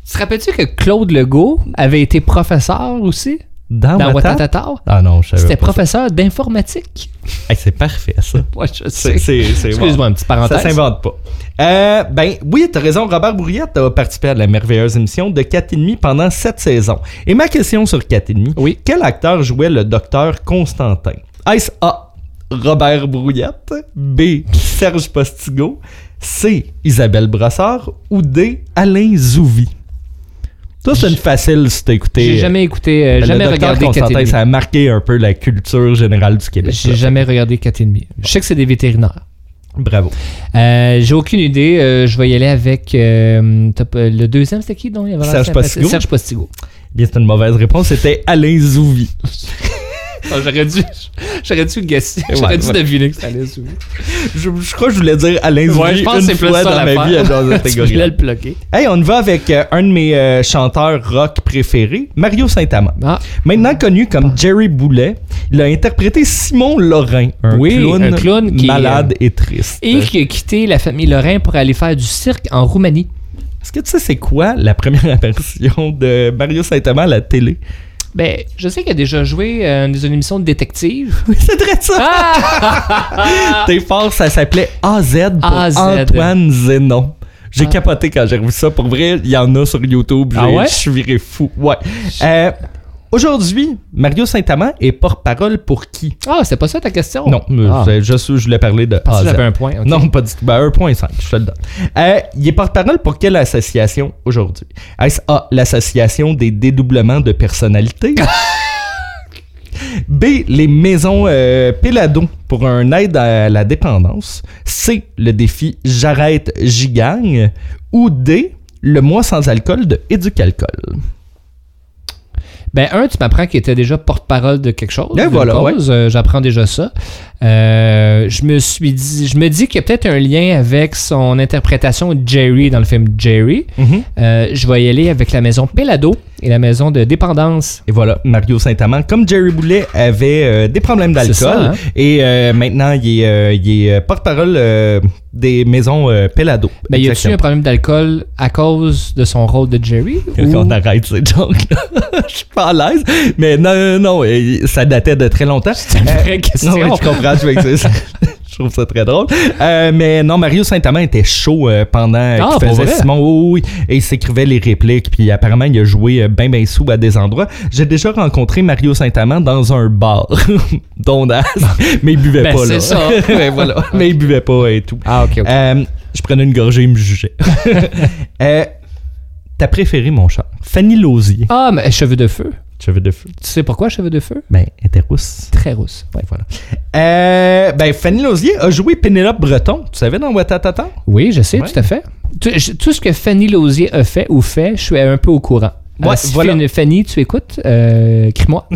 Tu te rappelles-tu que Claude Legault avait été professeur aussi? Dans, dans Watat? Watatata? Ah non, je savais C'était ça. professeur d'informatique. Hey, c'est parfait, ça. *laughs* Ouais, je sais. Excuse-moi, une petite Ça parenthèse. s'invente pas. Euh, ben oui, t'as raison. Robert Bourriette a participé à la merveilleuse émission de 4,5 pendant 7 saisons. Et ma question sur 4,5, Oui. quel acteur jouait le docteur Constantin? Est-ce A. Robert Brouillette, B. Serge Postigo, C. Isabelle Brassard ou D. Alain Zouvi? Ça, c'est une facile si t'as écouté. J'ai jamais écouté, euh, Ben, jamais regardé 4 et Constantin, demi. ça a marqué un peu la culture générale du Québec. J'ai jamais regardé 4 et demi. Je sais que c'est des vétérinaires. Bravo. Euh, J'ai aucune idée. euh, je vais y aller avec top- le deuxième, c'était qui donc il y avait Serge Postigo. Serge Postigo. Bien, c'est une mauvaise réponse. C'était Alain Zouvi. Ah, J'aurais dû, j'aurais dû guesser. J'aurais Ouais, dû ouais. deviner que ça allait sous. Je, je crois que je voulais dire Alain Zouvi Ouais, je pense que une c'est plus fois ça dans ma vie à *laughs* Tu Catégorie. voulais le bloquer. Hey, on y va avec euh, un de mes euh, chanteurs rock préférés, Mario Saint-Amand. Ah, Maintenant connu comme Jerry Boulet, il a interprété Simon Lorrain, un Oui, clown, un clown qui est, malade et triste. et qui a quitté la famille Lorrain pour aller faire du cirque en Roumanie. Est-ce que tu sais c'est quoi la première *laughs* apparition de Mario Saint-Amand à la télé? Ben, je sais qu'il a déjà joué euh, dans une émission de détective. c'est très ça! Ah! *laughs* T'es fort, ça s'appelait AZ pour AZ. Antoine Zénon. J'ai Ah. capoté quand j'ai revu ça. Pour vrai, il y en a sur YouTube. Ah J'ai- ouais? Je suis viré fou. Ouais. Euh, Aujourd'hui, Mario Saint-Amand est porte-parole pour qui? Ah, c'est pas ça ta question? Non, Ah. c'est juste je voulais parler de AZ. j'avais un point. Non, pas du tout. Ben, 1.5, je te le donne. Euh, il est porte-parole pour quelle association aujourd'hui? Est-ce A, l'association des dédoublements de personnalité? *laughs* B, les maisons euh, Pélado pour un aide à la dépendance? C, le défi J'arrête, j'y gagne? Ou D, le mois sans alcool de Éducalcool? Ben, un, tu m'apprends qu'il était déjà porte-parole de quelque chose. Ben voilà. Euh, J'apprends déjà ça. Euh, je me suis dit, je me dis qu'il y a peut-être un lien avec son interprétation de Jerry dans le film Jerry. Euh, je vais y aller avec la maison Pelado et la maison de dépendance. Et voilà, Mario Saint-Amand, comme Jerry Boulet avait euh, des problèmes d'alcool, hein? et euh, maintenant il est, euh, est porte-parole des maisons Pelado. Ben, y a-tu un problème d'alcool à cause de son rôle de Jerry? *laughs* Ou- on arrête ces jokes-là. *laughs* Je suis pas à l'aise. Mais non, non, non, ça datait de très longtemps. C'est une vraie question. Non, je comprends. Je, vais- *laughs* je trouve ça très drôle. Euh, mais non, Mario Saint-Amand était chaud euh, pendant Ah, qu'il faisait? Simon. Oui, oui, Et il s'écrivait les répliques. Puis apparemment, il a joué ben, ben sous à des endroits. J'ai déjà rencontré Mario Saint-Amand dans un bar. *laughs* Dondas. Mais il buvait Ben, pas, là. c'est ça. Mais *laughs* voilà. Mais il buvait pas et tout. Ah, ok, ok. Euh, je prenais une gorgée, il me jugeait. *laughs* euh, ta préférée, mon cher? Fanny Lausier. Ah, mais cheveux de feu. Cheveux de feu. Tu sais pourquoi cheveux de feu? Ben, elle était rousse. Très rousse. Ouais. Voilà. Euh, ben, Fanny Lausier a joué Pénélope Breton. Tu savais dans Watatata? Oui, je sais, Ouais. tout à fait. Tout, ce que Fanny Lausier a fait ou fait, je suis un peu au courant. Ouais, Euh, si voilà. Fanny- Fanny, tu écoutes, euh, crie-moi.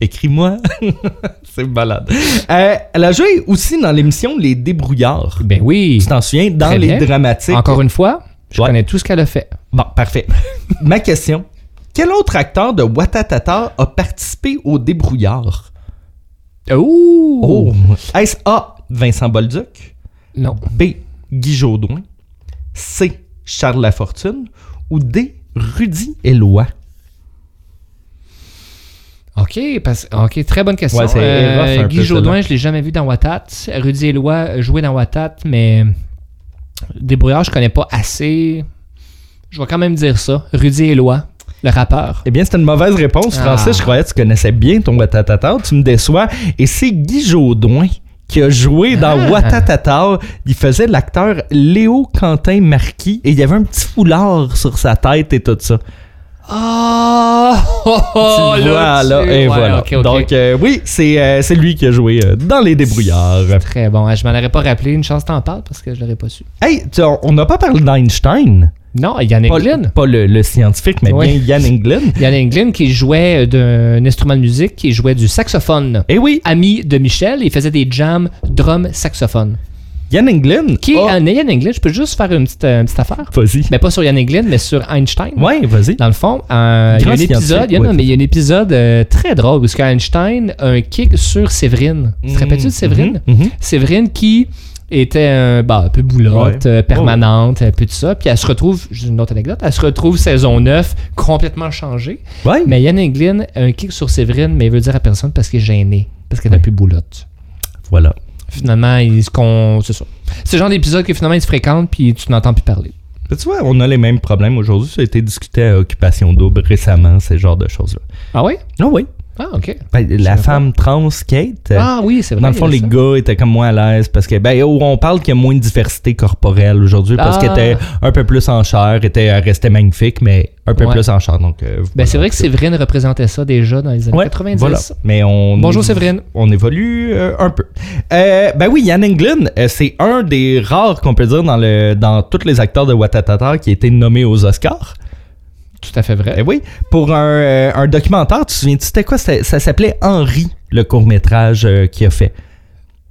Écris-moi. *laughs* *laughs* C'est malade. Euh, elle a joué aussi dans l'émission Les Débrouillards. ben oui. Tu t'en souviens? Dans Très les bien. dramatiques. Encore une fois, je Ouais. connais tout ce qu'elle a fait. Bon, parfait. *laughs* Ma question. Quel autre acteur de Watatata a participé aux Débrouillards? Ouh! Oh! Est-ce A. Vincent Bolduc? Non. B. Guy Jodoin. C. Charles Lafortune? Ou D. Rudy Eloi? OK, parce, OK, très bonne question. Ouais, Euh, rough Guy. Jodoin, je l'ai jamais vu dans Watat. Rudy Eloi joué dans Watat, mais Débrouillard, je connais pas assez. Je vais quand même dire ça. Rudy Eloi, le rappeur. Eh bien, c'était une mauvaise réponse, Ah. Francis. Je croyais que tu connaissais bien ton Watatata. Tu me déçois. Et c'est Guy Jodoin qui a joué dans Ah. Watatata. Il faisait l'acteur Léo Quentin Marquis et il y avait un petit foulard sur sa tête et tout ça. Ah! Oh, oh, là, là, et ouais, voilà. Donc, euh, oui, c'est euh, c'est lui qui a joué euh, dans Les Débrouillards. Très bon. Je m'en aurais pas rappelé. Une chance t'en parles parce que je l'aurais pas su. Hey, on n'a pas parlé d'Einstein. Non, Yann Pas, Englund. pas le, le scientifique, mais Oui. bien Yann Englund. *laughs* Yann Englund qui jouait d'un instrument de musique, qui jouait du saxophone. Eh oui, Ami de Michel, il faisait des jams drum-saxophone. Yann Englund? Qui est un Yann Englund? Je peux juste faire une petite, euh, une petite affaire? Vas-y. Mais pas sur Yann Englund, mais sur Einstein. Ouais, vas-y. Dans le fond, euh, il y a un épisode, il y a, non, mais il y a un épisode euh, très drôle où ce qu'Einstein a un kick sur Séverine. Tu te rappelles-tu de Séverine? Mhm, mhm. Séverine qui était un, bah, un peu boulotte, Ouais. euh, permanente, un peu de ça. Puis elle se retrouve, j'ai une autre anecdote, elle se retrouve saison 9 complètement changée. Ouais. Mais Yann Englund a un kick sur Séverine, mais il veut dire à personne parce qu'il est gêné, parce qu'elle n'a Ouais. plus boulotte. Voilà. Finalement, il se con... c'est ça. C'est le genre d'épisode que finalement ils se fréquentent puis tu n'entends plus parler. Ben, Tu vois, on a les mêmes problèmes aujourd'hui. Ça a été discuté à Occupation Double récemment, ces genres de choses-là. Ah oui? Ah oui. Ah, ok. Ben, la femme trans, Kate, euh, Ah oui, c'est vrai. dans le fond, les ça. gars étaient comme moins à l'aise parce que, ben, oh, on parle qu'il y a moins de diversité corporelle aujourd'hui parce Ah. qu'elle était un peu plus en chair, était, elle restait magnifique, mais un peu Ouais. plus en chair. Donc, euh, Ben, c'est vrai que Séverine représentait ça déjà dans les années Ouais, 90. Voilà. Mais on. Bonjour, Séverine. On évolue euh, un peu. Euh, ben oui, Yann Englund, euh, c'est un des rares qu'on peut dire dans, le, dans tous les acteurs de Watatata qui a été nommé aux Oscars. Tout à fait vrai. Eh oui, pour un, euh, un documentaire, tu te souviens-tu, c'était quoi? C'était- Ça s'appelait Henri, le court-métrage euh, qu'il a fait.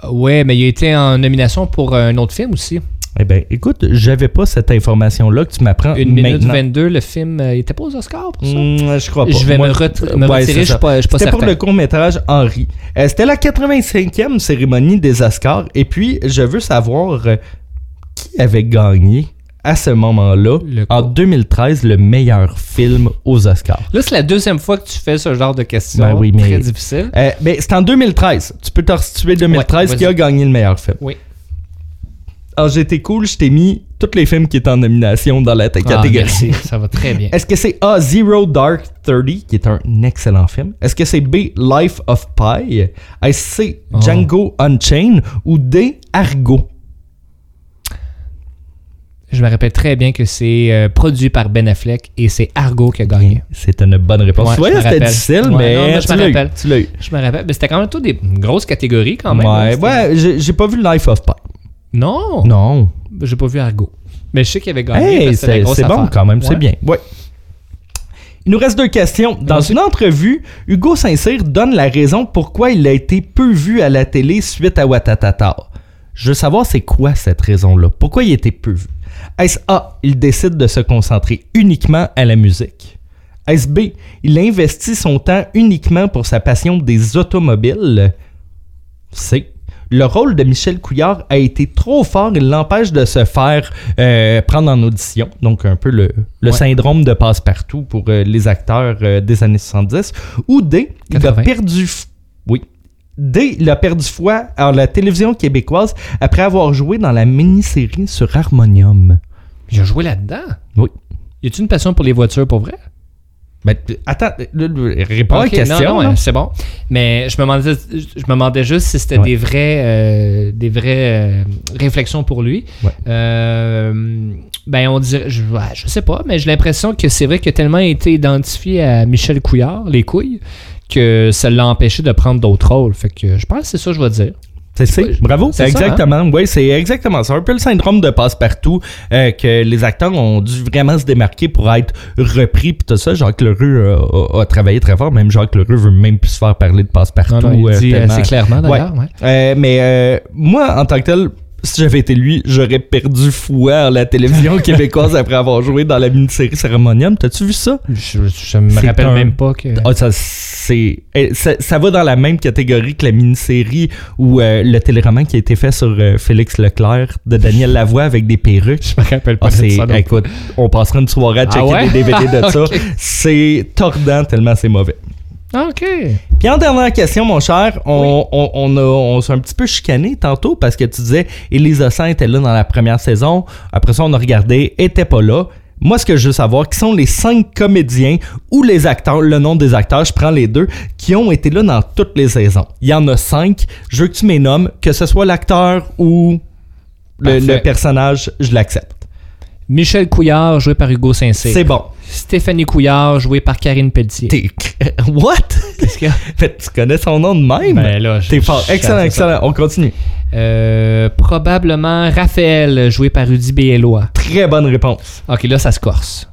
Ouais, mais il a été en nomination pour un autre film aussi. Eh ben, écoute, j'avais pas cette information-là que tu m'apprends Une minute maintenant. 22, le film, euh, il était pas aux Oscars pour ça? Hmm, je crois pas. Je vais me, retirer, c'est je suis ça. pas, je suis pas C'était pour certain. le court-métrage Henri. Euh, C'était la 85e cérémonie des Oscars. Et puis, je veux savoir euh, qui avait gagné à ce moment-là, en court. 2013, le meilleur film aux Oscars. Là, c'est la deuxième fois que tu fais ce genre de questions. Ben oui, mais- Très difficile. Euh, ben, c'est en 2013. Tu peux te restituer 2013 Ouais, qui a gagné le meilleur film. Oui. Alors, j'ai été cool, je t'ai mis tous les films qui étaient en nomination dans la Ah, catégorie. merci, ça va très bien. *laughs* Est-ce que c'est A, Zero Dark Thirty, qui est un excellent film? Est-ce que c'est B, Life of Pi? Est-ce que c'est Oh. Django Unchained? Ou D, Argo? Je me rappelle très bien que c'est euh, produit par Ben Affleck et c'est Argo qui a gagné. C'est une bonne réponse. Ouais, me c'était difficile, Ouais, mais, non, mais je me rappelle. Tu l'as eu. Je me rappelle. Mais c'était quand même tout des grosses catégories quand même. ouais, ouais, j'ai- pas vu Life of Pi. Non? Non. J'ai pas vu Argo. Mais je sais qu'il avait gagné. Hey, c'est bon affaire. quand même, c'est Ouais. bien. Ouais. Il nous reste deux questions. Dans une entrevue, Hugo Saint-Cyr donne la raison pourquoi il a été peu vu à la télé suite à Watatata. Je veux savoir c'est quoi cette raison-là. Pourquoi il a été peu vu? Est-ce A, il décide de se concentrer uniquement à la musique? Est-ce B, il investit son temps uniquement pour sa passion des automobiles? C, le rôle de Michel Couillard a été trop fort, il l'empêche de se faire euh, prendre en audition. Donc, un peu le, le Ouais. syndrome de passe-partout pour euh, les acteurs euh, des années 70. Ou D, il a 80. perdu. F- Oui. D, il a perdu foi à la télévision québécoise après avoir joué dans la mini-série sur Harmonium. Il a joué là-dedans? Oui. Y a-tu une passion pour les voitures pour vrai? Ben, attends, réponds à la question. Non, non, c'est bon. Mais je me demandais, je me demandais juste si c'était Ouais. des vraies, euh, des vraies euh, réflexions pour lui. Ouais. Euh, ben, on dirait, je, je sais pas, mais j'ai l'impression que c'est vrai qu'il a tellement été identifié à Michel Couillard, les couilles, que ça l'a empêché de prendre d'autres rôles. Fait que je pense que c'est ça que je vais dire. C'est c'est. Ouais, Bravo. c'est ça, hein? exactement. Oui, c'est exactement ça. Un peu le syndrome de passe-partout euh, que les acteurs ont dû vraiment se démarquer pour être repris puis tout ça. Jacques Leroux euh, a, a travaillé très fort. Même Jacques Leroux veut même plus se faire parler de passe-partout. Euh, assez clairement d'ailleurs. ouais. Euh, mais moi, en tant que tel, si j'avais été lui, j'aurais perdu foi à la télévision *laughs* québécoise après avoir joué dans la mini-série Cérémonium. T'as-tu vu ça? Je, je me rappelle un- même pas que. Ah, ça, c'est, eh, ça, ça va dans la même catégorie que la mini-série ou euh, le téléroman qui a été fait sur euh, Félix Leclerc de Daniel *laughs* Lavoie avec des perruques. Je me rappelle pas Ah, de ça. écoute, on passera une soirée à Ah checker ouais? des DVD de *laughs* ça. C'est tordant tellement c'est mauvais. OK. Puis en dernière question, mon cher, on, on, on, a- on s'est un petit peu chicané tantôt parce que tu disais Elisa Saint était là dans la première saison. Après ça, on a regardé, était pas là. Moi, ce que je veux savoir, qui sont les cinq comédiens ou les acteurs, le nom des acteurs, je prends les deux, qui ont été là dans toutes les saisons? Il y en a cinq. Je veux que tu me les nommes, que ce soit l'acteur ou le personnage, je l'accepte. Michel Couillard, joué par Hugo Saint-Cyr. C'est bon. Stéphanie Couillard, jouée par Karine Pelletier. T'es... *laughs* What? Qu'est-ce qu'il y a? *laughs* Fait, tu connais son nom de même? Ben là, je- T'es fort. Excellent, excellent. On continue. Euh, probablement Raphaël, joué par Rudy Béellois. Très bonne réponse. Ok, là, ça se corse.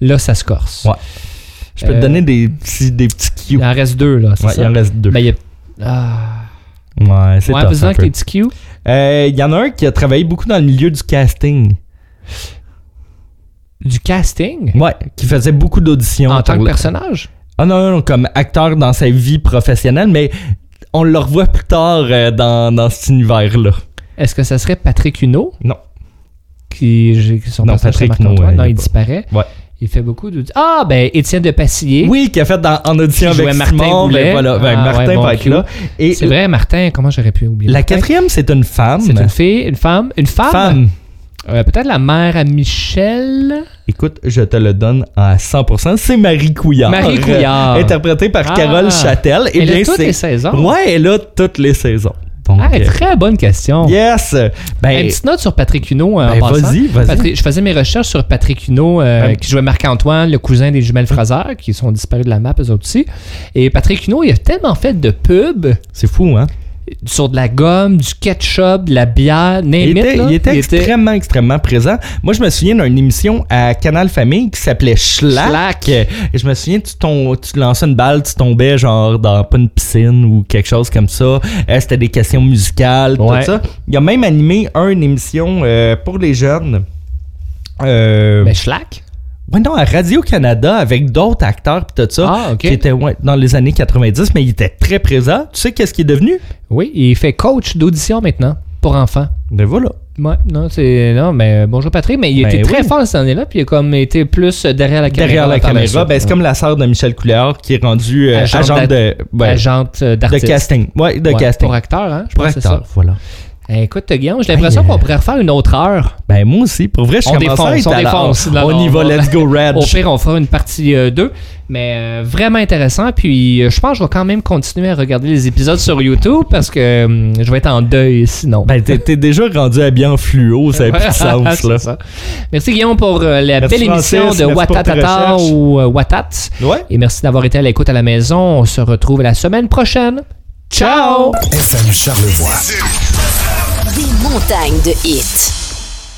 Là, ça se corse. Ouais. Je peux Euh, te donner des petits, des petits cues. Il en reste deux, là. Ouais, ça? il en reste deux. Ben, il y a... Ah. Ouais, c'est Ouais, tough, un tes petits cues. Euh, Il y en a un qui a travaillé beaucoup dans le milieu du casting. Du casting? Ouais, qui faisait beaucoup d'auditions. En tant que personnage? Ah non, non, non, comme acteur dans sa vie professionnelle, mais on le revoit plus tard euh, dans, dans cet univers-là. Est-ce que ça serait Patrick Huneau? Non. Qui, j'ai- son Non, Patrick Huneau, ouais, non, il disparaît. Ouais. Il fait beaucoup de... Ah, ben, Étienne de Passillé. Oui, qui a fait dans, en audition Qui avec Martin Simon, ben voilà, ben Ah, Martin ouais, bon être là. Et C'est vrai, Martin, comment j'aurais pu oublier la Martin? quatrième, c'est une femme. C'est une fille, une femme. Une femme? Femme. Euh, Peut-être la mère à Michel? Écoute, je te le donne à 100%. C'est Marie Couillard. Marie Couillard. Interprétée par Ah. Carole Châtel. Et Elle a bien, toutes c'est- les saisons. Ouais, elle a toutes les saisons. Donc, Ah, euh, très bonne question. Yes! Ben, Une petite note sur Patrick Huneau euh, Ben, vas-y, vas-y. Je faisais mes recherches sur Patrick Huneau, euh, qui jouait Marc-Antoine, le cousin des jumelles Fraser, qui sont disparus de la map, eux autres aussi. Et Patrick Huneau, il a tellement fait de pubs c'est fou, hein? Sur de la gomme, du ketchup, de la bière, Il it, était, là. il était extrêmement, extrêmement présent. Moi, je me souviens d'une émission à Canal Famille qui s'appelait Schlack. Schlack. Et je me souviens, tu, tu lançais une balle, tu tombais genre dans pas une piscine ou quelque chose comme ça. Euh, C'était des questions musicales, Ouais. tout ça. Il a même animé un- une émission euh, pour les jeunes. Euh, Mais Schlack? Ouais, non, à Radio-Canada avec d'autres acteurs pis tout ça. Ah. Qui étaient ouais, dans les années 90, mais il était très présent. Tu sais qu'est-ce qu'il est devenu? Oui, il fait coach d'audition maintenant pour enfants. Ben voilà. Ouais, non, c'est. Non, mais bonjour Patrick, mais il Ben était très fort cette année-là, puis il a comme été plus derrière la caméra. Derrière la caméra, ben, c'est comme la sœur de Michel Couillard qui est rendue euh, Agente de, ouais, agente euh, de d'artiste. casting. Ouais, de casting. Pour acteur, hein? Je Pour pense que c'est acteur, ça. voilà. Eh, écoute, Guillaume, j'ai l'impression Hey, qu'on euh, pourrait refaire une autre heure. Ben moi aussi, pour vrai, je On commence défonce, à on à défonce. Non, On non, y va, let's go *laughs* Reg. Au pire, on fera une partie 2. mais euh, vraiment intéressant. Puis euh, je pense que je vais quand même continuer à regarder les épisodes sur YouTube parce que je vais être en deuil sinon. Ben t'es t'es déjà rendu habillé en fluo, ça n'a *laughs* plus de sens C'est là. ça. Merci Guillaume pour euh, la Merci, belle émission de Watatata ou euh, Watat. Ouais. Et merci d'avoir été à l'écoute à la maison. On se retrouve la semaine prochaine. Ciao! FM Charlevoix. Des montagnes de hits.